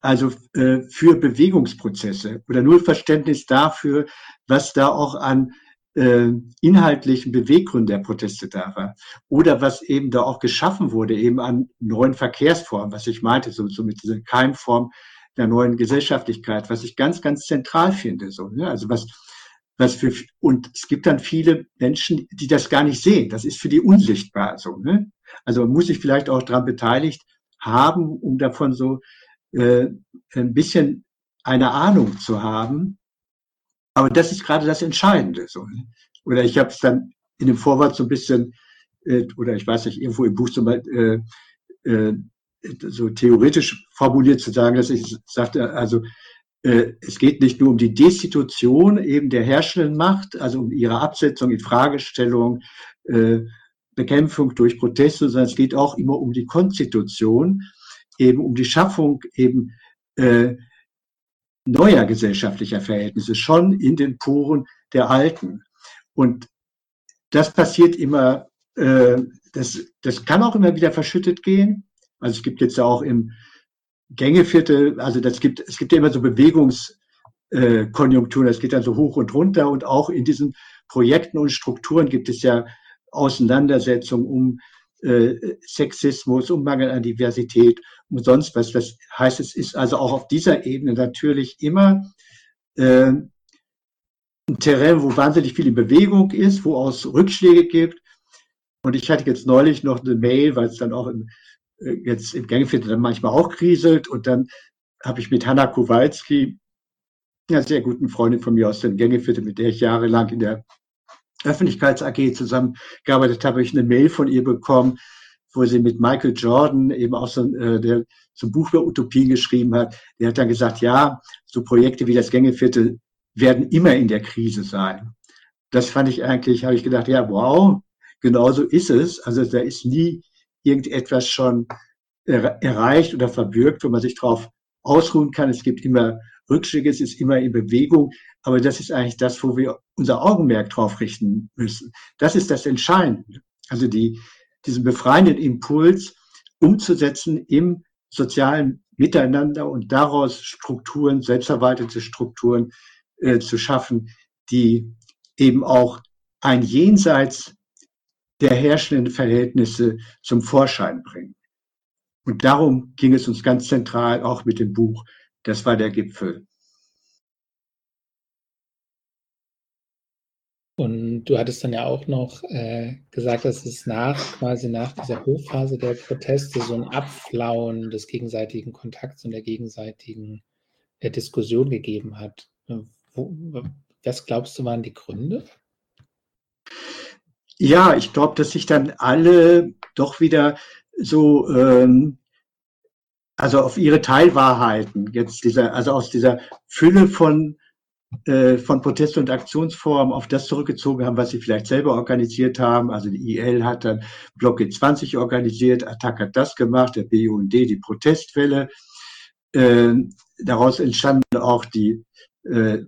also äh, für Bewegungsprozesse oder null Verständnis dafür, was da auch an äh, inhaltlichen Beweggründen der Proteste da war. Oder was eben da auch geschaffen wurde, eben an neuen Verkehrsformen, was ich meinte, so, so mit dieser Keimform der neuen Gesellschaftlichkeit, was ich ganz, ganz zentral finde. So, ne? Also was, was für, und es gibt dann viele Menschen, die das gar nicht sehen. Das ist für die unsichtbar so. Ne? Also man muss sich vielleicht auch daran beteiligt haben, um davon so äh, ein bisschen eine Ahnung zu haben. Aber das ist gerade das Entscheidende. So. Ne? Oder ich habe es dann in dem Vorwort so ein bisschen, äh, oder ich weiß nicht, irgendwo im Buch zum Beispiel, äh, äh, so theoretisch formuliert zu sagen, dass ich sagte, also äh, es geht nicht nur um die Destitution eben der herrschenden Macht, also um ihre Absetzung, in Fragestellung, äh, Bekämpfung durch Proteste, sondern es geht auch immer um die Konstitution, eben um die Schaffung eben äh, neuer gesellschaftlicher Verhältnisse, schon in den Poren der alten. Und das passiert immer, äh, das, das kann auch immer wieder verschüttet gehen. Also es gibt jetzt ja auch im Gängeviertel, also das gibt, es gibt ja immer so Bewegungskonjunkturen, es geht dann so hoch und runter und auch in diesen Projekten und Strukturen gibt es ja Auseinandersetzungen um äh, Sexismus, um Mangel an Diversität und sonst was. Das heißt, es ist also auch auf dieser Ebene natürlich immer äh, ein Terrain, wo wahnsinnig viel in Bewegung ist, wo es Rückschläge gibt. Und ich hatte jetzt neulich noch eine Mail, weil es dann auch im äh, jetzt im Gangviertel dann manchmal auch kriselt. Und dann habe ich mit Hanna Kowalski, einer sehr guten Freundin von mir aus dem Gängeviertel, mit der ich jahrelang in der Öffentlichkeits AG zusammengearbeitet habe, ich eine Mail von ihr bekommen, wo sie mit Michael Jordan eben auch so, äh, der zum Buch über Utopien geschrieben hat. Der hat dann gesagt, ja, so Projekte wie das Gängeviertel werden immer in der Krise sein. Das fand ich eigentlich, habe ich gedacht, ja, wow, genau so ist es. Also da ist nie irgendetwas schon er, erreicht oder verbürgt, wo man sich drauf ausruhen kann. Es gibt immer Rückschläge, es ist immer in Bewegung. Aber das ist eigentlich das, wo wir unser Augenmerk drauf richten müssen. Das ist das Entscheidende. Also die, diesen befreienden Impuls umzusetzen im sozialen Miteinander und daraus Strukturen, selbstverwaltete Strukturen äh, zu schaffen, die eben auch ein Jenseits der herrschenden Verhältnisse zum Vorschein bringen. Und darum ging es uns ganz zentral auch mit dem Buch. Das war der Gipfel.
Und du hattest dann ja auch noch äh, gesagt, dass es nach quasi nach dieser Hochphase der Proteste so ein Abflauen des gegenseitigen Kontakts und der gegenseitigen äh, Diskussion gegeben hat. Wo, was glaubst du waren die Gründe?
Ja, ich glaube, dass sich dann alle doch wieder so ähm, also auf ihre Teilwahrheiten jetzt dieser also aus dieser Fülle von äh, von Protest- und Aktionsformen auf das zurückgezogen haben, was sie vielleicht selber organisiert haben. Also die IL hat dann Block G20 organisiert, Attac hat das gemacht, der BUND die Protestwelle. Äh, daraus entstanden auch die, äh,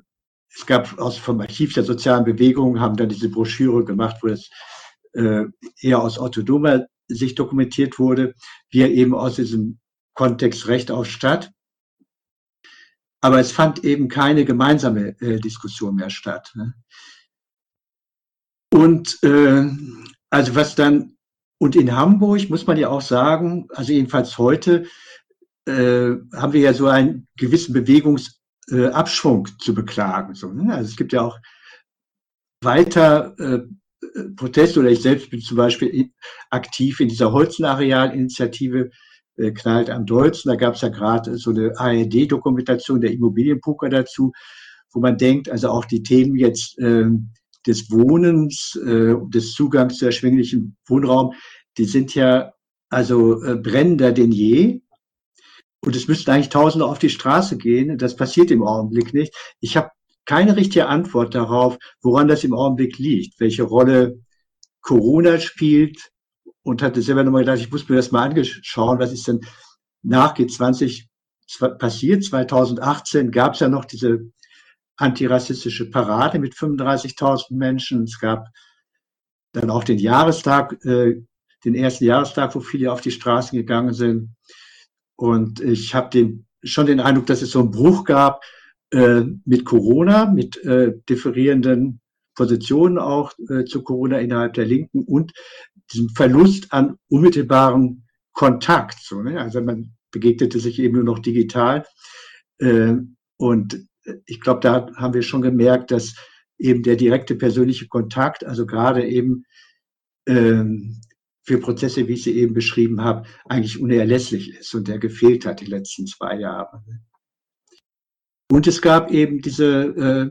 es gab aus vom Archiv der sozialen Bewegung, haben dann diese Broschüre gemacht, wo es äh, eher aus autonomer Sicht dokumentiert wurde, wir eben aus diesem Kontext Recht auf Stadt aber es fand eben keine gemeinsame äh, Diskussion mehr statt. Ne? Und äh, also was dann, und in Hamburg muss man ja auch sagen, also jedenfalls heute, äh, haben wir ja so einen gewissen Bewegungsabschwung äh, zu beklagen. So, ne? Also es gibt ja auch weiter äh, Proteste oder ich selbst bin zum Beispiel aktiv in dieser Holzenarealinitiative, äh, knallt am dollsten. Da gab es ja gerade so eine ARD-Dokumentation der Immobilienpoker dazu, wo man denkt, also auch die Themen jetzt äh, des Wohnens, äh, des Zugangs zu erschwinglichen Wohnraum, die sind ja also äh, brennender denn je. Und es müssten eigentlich Tausende auf die Straße gehen. Das passiert im Augenblick nicht. Ich habe keine richtige Antwort darauf, woran das im Augenblick liegt, welche Rolle Corona spielt, und hatte selber nochmal gedacht, ich muss mir das mal angeschauen, was ist denn nach G20 passiert. 2018 gab es ja noch diese antirassistische Parade mit 35.000 Menschen. Es gab dann auch den Jahrestag, äh, den ersten Jahrestag, wo viele auf die Straßen gegangen sind. Und ich habe den, schon den Eindruck, dass es so einen Bruch gab äh, mit Corona, mit äh, differierenden Positionen auch äh, zu Corona innerhalb der Linken und diesem Verlust an unmittelbarem Kontakt. So, ne? Also man begegnete sich eben nur noch digital. Äh, und ich glaube, da haben wir schon gemerkt, dass eben der direkte persönliche Kontakt, also gerade eben ähm, für Prozesse, wie ich sie eben beschrieben habe, eigentlich unerlässlich ist und der gefehlt hat die letzten zwei Jahre. Und es gab eben diese äh,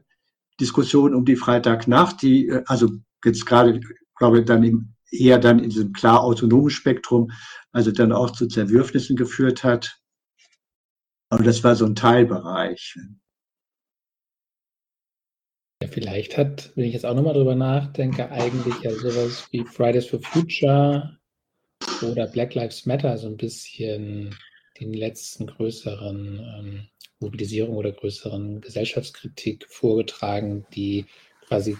Diskussion um die Freitagnacht, die äh, also jetzt gerade, glaube ich, dann im eher dann in diesem klar autonomen Spektrum, also dann auch zu Zerwürfnissen geführt hat. Aber das war so ein Teilbereich.
Ja, vielleicht hat, wenn ich jetzt auch nochmal drüber nachdenke, eigentlich ja sowas wie Fridays for Future oder Black Lives Matter so ein bisschen den letzten größeren ähm, Mobilisierung oder größeren Gesellschaftskritik vorgetragen, die quasi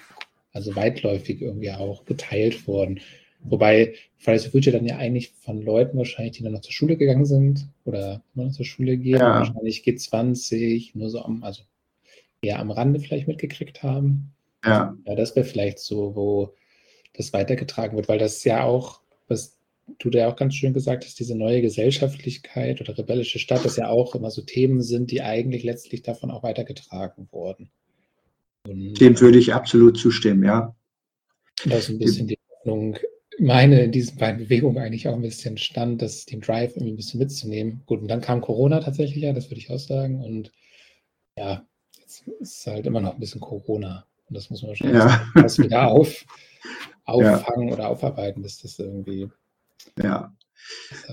also weitläufig irgendwie auch geteilt wurden. Wobei Fridays for Future dann ja eigentlich von Leuten wahrscheinlich, die dann noch zur Schule gegangen sind oder immer noch zur Schule gehen, ja. wahrscheinlich G20 nur so am, also eher am Rande vielleicht mitgekriegt haben. Ja. Ja, das wäre vielleicht so, wo das weitergetragen wird, weil das ja auch, was du da ja auch ganz schön gesagt hast, diese neue Gesellschaftlichkeit oder rebellische Stadt, das ja auch immer so Themen sind, die eigentlich letztlich davon auch weitergetragen wurden.
Und, Dem würde ich absolut zustimmen, ja.
Da ist ein bisschen die Hoffnung, meine in diesen beiden Bewegungen eigentlich auch ein bisschen stand, das den Drive irgendwie ein bisschen mitzunehmen. Gut, und dann kam Corona tatsächlich ja, das würde ich auch sagen. Und ja, ist halt immer noch ein bisschen Corona Und das muss man wahrscheinlich ja. wieder auf, auffangen ja. oder aufarbeiten, bis das irgendwie.
Ja.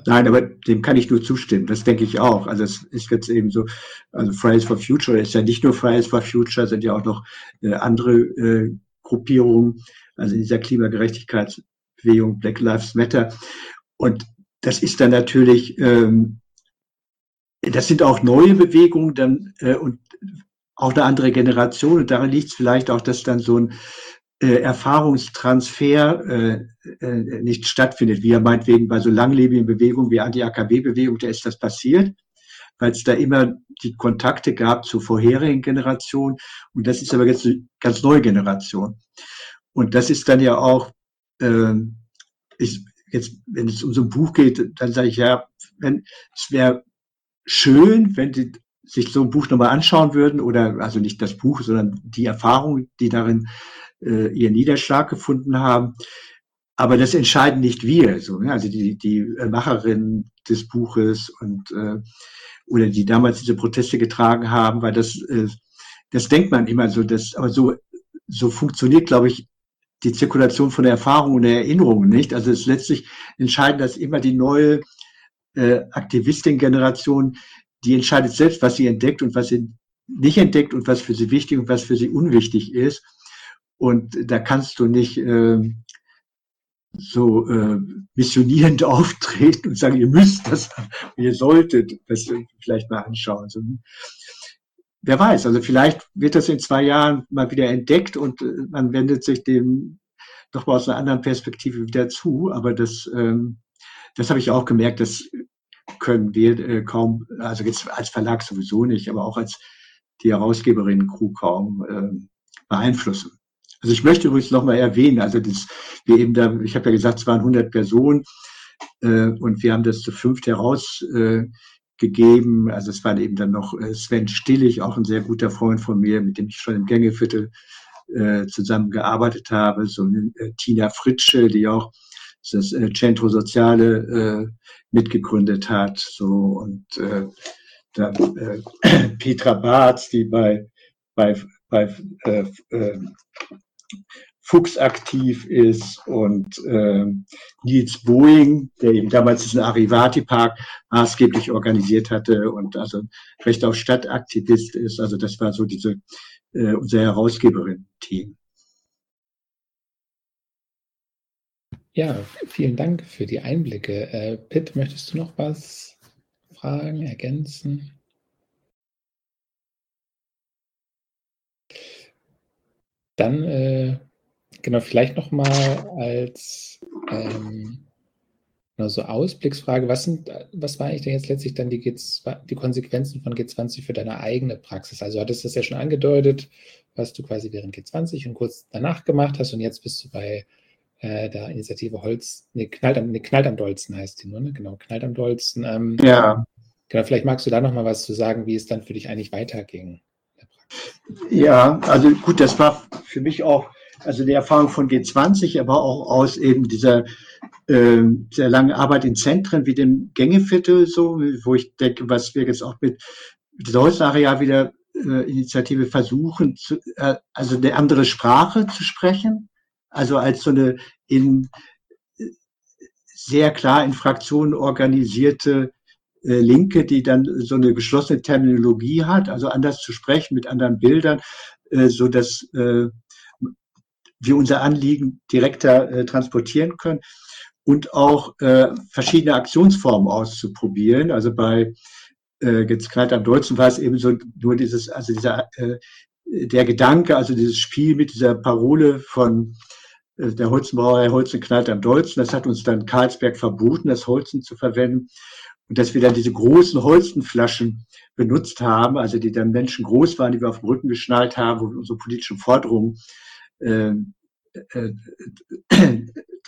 Nein, aber dem kann ich nur zustimmen. Das denke ich auch. Also es ist jetzt eben so, also Fridays for Future ist ja nicht nur Fridays for Future, sind ja auch noch äh, andere äh, Gruppierungen, also in dieser Klimagerechtigkeitsbewegung Black Lives Matter. Und das ist dann natürlich, ähm, das sind auch neue Bewegungen dann äh, und auch eine andere Generation. Und daran liegt es vielleicht auch, dass dann so ein äh, Erfahrungstransfer äh, äh, nicht stattfindet, wie er meinetwegen bei so langlebigen Bewegungen wie Anti-AKW-Bewegung, da ist das passiert, weil es da immer die Kontakte gab zur vorherigen Generation. Und das ist aber jetzt eine ganz neue Generation. Und das ist dann ja auch, äh, ich, jetzt, wenn es um so ein Buch geht, dann sage ich ja, wenn es wäre schön, wenn die sich so ein Buch nochmal anschauen würden oder also nicht das Buch, sondern die Erfahrungen, die darin äh, ihren Niederschlag gefunden haben. Aber das entscheiden nicht wir, so, ne? also die, die Macherin des Buches und äh, oder die damals diese Proteste getragen haben, weil das, äh, das denkt man immer so, das, aber so, so funktioniert, glaube ich, die Zirkulation von der Erfahrung und der Erinnerung nicht. Also es ist letztlich entscheidend, dass immer die neue äh, Aktivistin-Generation, die entscheidet selbst, was sie entdeckt und was sie nicht entdeckt und was für sie wichtig und was für sie unwichtig ist. Und da kannst du nicht äh, so äh, missionierend auftreten und sagen, ihr müsst das, ihr solltet das vielleicht mal anschauen. So, wer weiß, also vielleicht wird das in zwei Jahren mal wieder entdeckt und äh, man wendet sich dem doch mal aus einer anderen Perspektive wieder zu. Aber das, ähm, das habe ich auch gemerkt, das können wir äh, kaum, also jetzt als Verlag sowieso nicht, aber auch als die Herausgeberin-Crew kaum äh, beeinflussen. Also ich möchte übrigens nochmal erwähnen, also das, wir eben da, ich habe ja gesagt, es waren 100 Personen äh, und wir haben das zu fünft herausgegeben. Äh, also es war eben dann noch äh, Sven Stillig, auch ein sehr guter Freund von mir, mit dem ich schon im Gängeviertel äh, zusammengearbeitet habe, so eine, äh, Tina Fritsche, die auch das äh, Centro Soziale äh, mitgegründet hat, so und äh, dann äh, Petra Barth, die bei bei bei äh, äh, Fuchs aktiv ist und äh, Nils Boeing, der eben damals diesen Arivati-Park maßgeblich organisiert hatte und also Recht auf Stadtaktivist ist. Also das war so diese äh, unser Herausgeberin-Team.
Ja, vielen Dank für die Einblicke. Äh, Pitt, möchtest du noch was fragen, ergänzen? Dann, äh, genau, vielleicht noch mal als ähm, so Ausblicksfrage, was, sind, was war eigentlich denn jetzt letztlich dann die, die Konsequenzen von G20 für deine eigene Praxis? Also hattest du das ja schon angedeutet, was du quasi während G20 und kurz danach gemacht hast und jetzt bist du bei äh, der Initiative Holz, nee, Knallt am, nee, Knallt am Dolzen heißt die nur, ne? Genau, Knallt am Dolzen. Ähm,
ja.
Genau, vielleicht magst du da noch mal was zu sagen, wie es dann für dich eigentlich weiterging.
Ja, also gut, das war für mich auch, also die Erfahrung von G20, aber auch aus eben dieser äh, sehr langen Arbeit in Zentren wie dem Gängeviertel, so, wo ich denke, was wir jetzt auch mit, mit dieser Holzareal wieder äh, Initiative versuchen, zu, äh, also eine andere Sprache zu sprechen, also als so eine in sehr klar in Fraktionen organisierte äh, Linke, die dann so eine geschlossene Terminologie hat, also anders zu sprechen mit anderen Bildern, äh, so dass äh, wir unser Anliegen direkter transportieren können und auch verschiedene Aktionsformen auszuprobieren. Also bei jetzt gerade am Deutschen war es eben so nur dieses, also dieser der Gedanke, also dieses Spiel mit dieser Parole von der Holzenbrauerei Holzen knallt am Dolzen. Das hat uns dann Karlsberg verboten, das Holzen zu verwenden. Und dass wir dann diese großen Holzenflaschen benutzt haben, also die dann Menschen groß waren, die wir auf dem Rücken geschnallt haben, wo wir unsere politischen Forderungen äh, äh,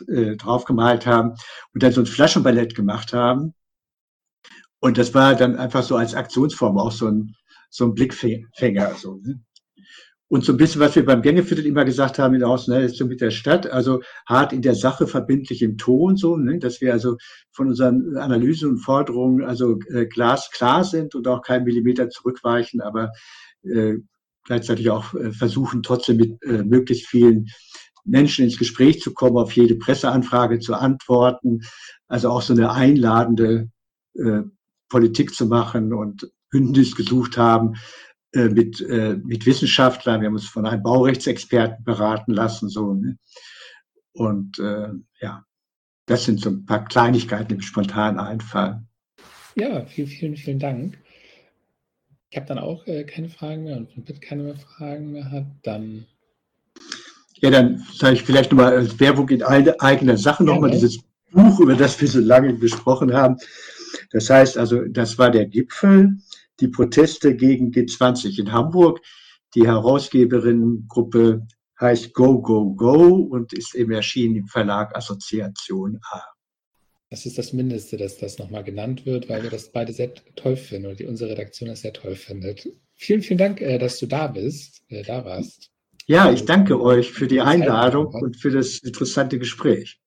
äh, draufgemalt haben und dann so ein Flaschenballett gemacht haben. Und das war dann einfach so als Aktionsform auch so ein, so ein Blickfänger. So, ne? Und so ein bisschen, was wir beim Gängeviertel immer gesagt haben in der Außen, ne, mit der Stadt, also hart in der Sache, verbindlich im Ton, so, ne, dass wir also von unseren Analysen und Forderungen also äh, glasklar sind und auch keinen Millimeter zurückweichen, aber äh, gleichzeitig auch äh, versuchen, trotzdem mit äh, möglichst vielen Menschen ins Gespräch zu kommen, auf jede Presseanfrage zu antworten. Also auch so eine einladende äh, Politik zu machen und Bündnis gesucht haben äh, mit, äh, mit Wissenschaftlern. Wir haben uns von einem Baurechtsexperten beraten lassen. So, ne? Und äh, ja, das sind so ein paar Kleinigkeiten, die mir spontan einfallen.
Ja, vielen, vielen, vielen Dank. Ich habe dann auch äh, keine Fragen mehr und wenn Pitt keine mehr Fragen mehr hat, dann.
Ja, dann sage ich vielleicht nochmal als Werbung in eigener Sache nochmal ja, dieses Buch, über das wir so lange gesprochen haben. Das heißt also, das war der Gipfel, die Proteste gegen G20 in Hamburg. Die Herausgeberinnengruppe heißt Go, Go, Go und ist eben erschienen im Verlag Assoziation A.
Das ist das Mindeste, dass das nochmal genannt wird, weil wir das beide sehr toll finden die, unsere Redaktion das sehr toll findet. Vielen, vielen Dank, äh, dass du da bist, äh, da warst.
Ja, ich danke euch für die Einladung und für das interessante Gespräch.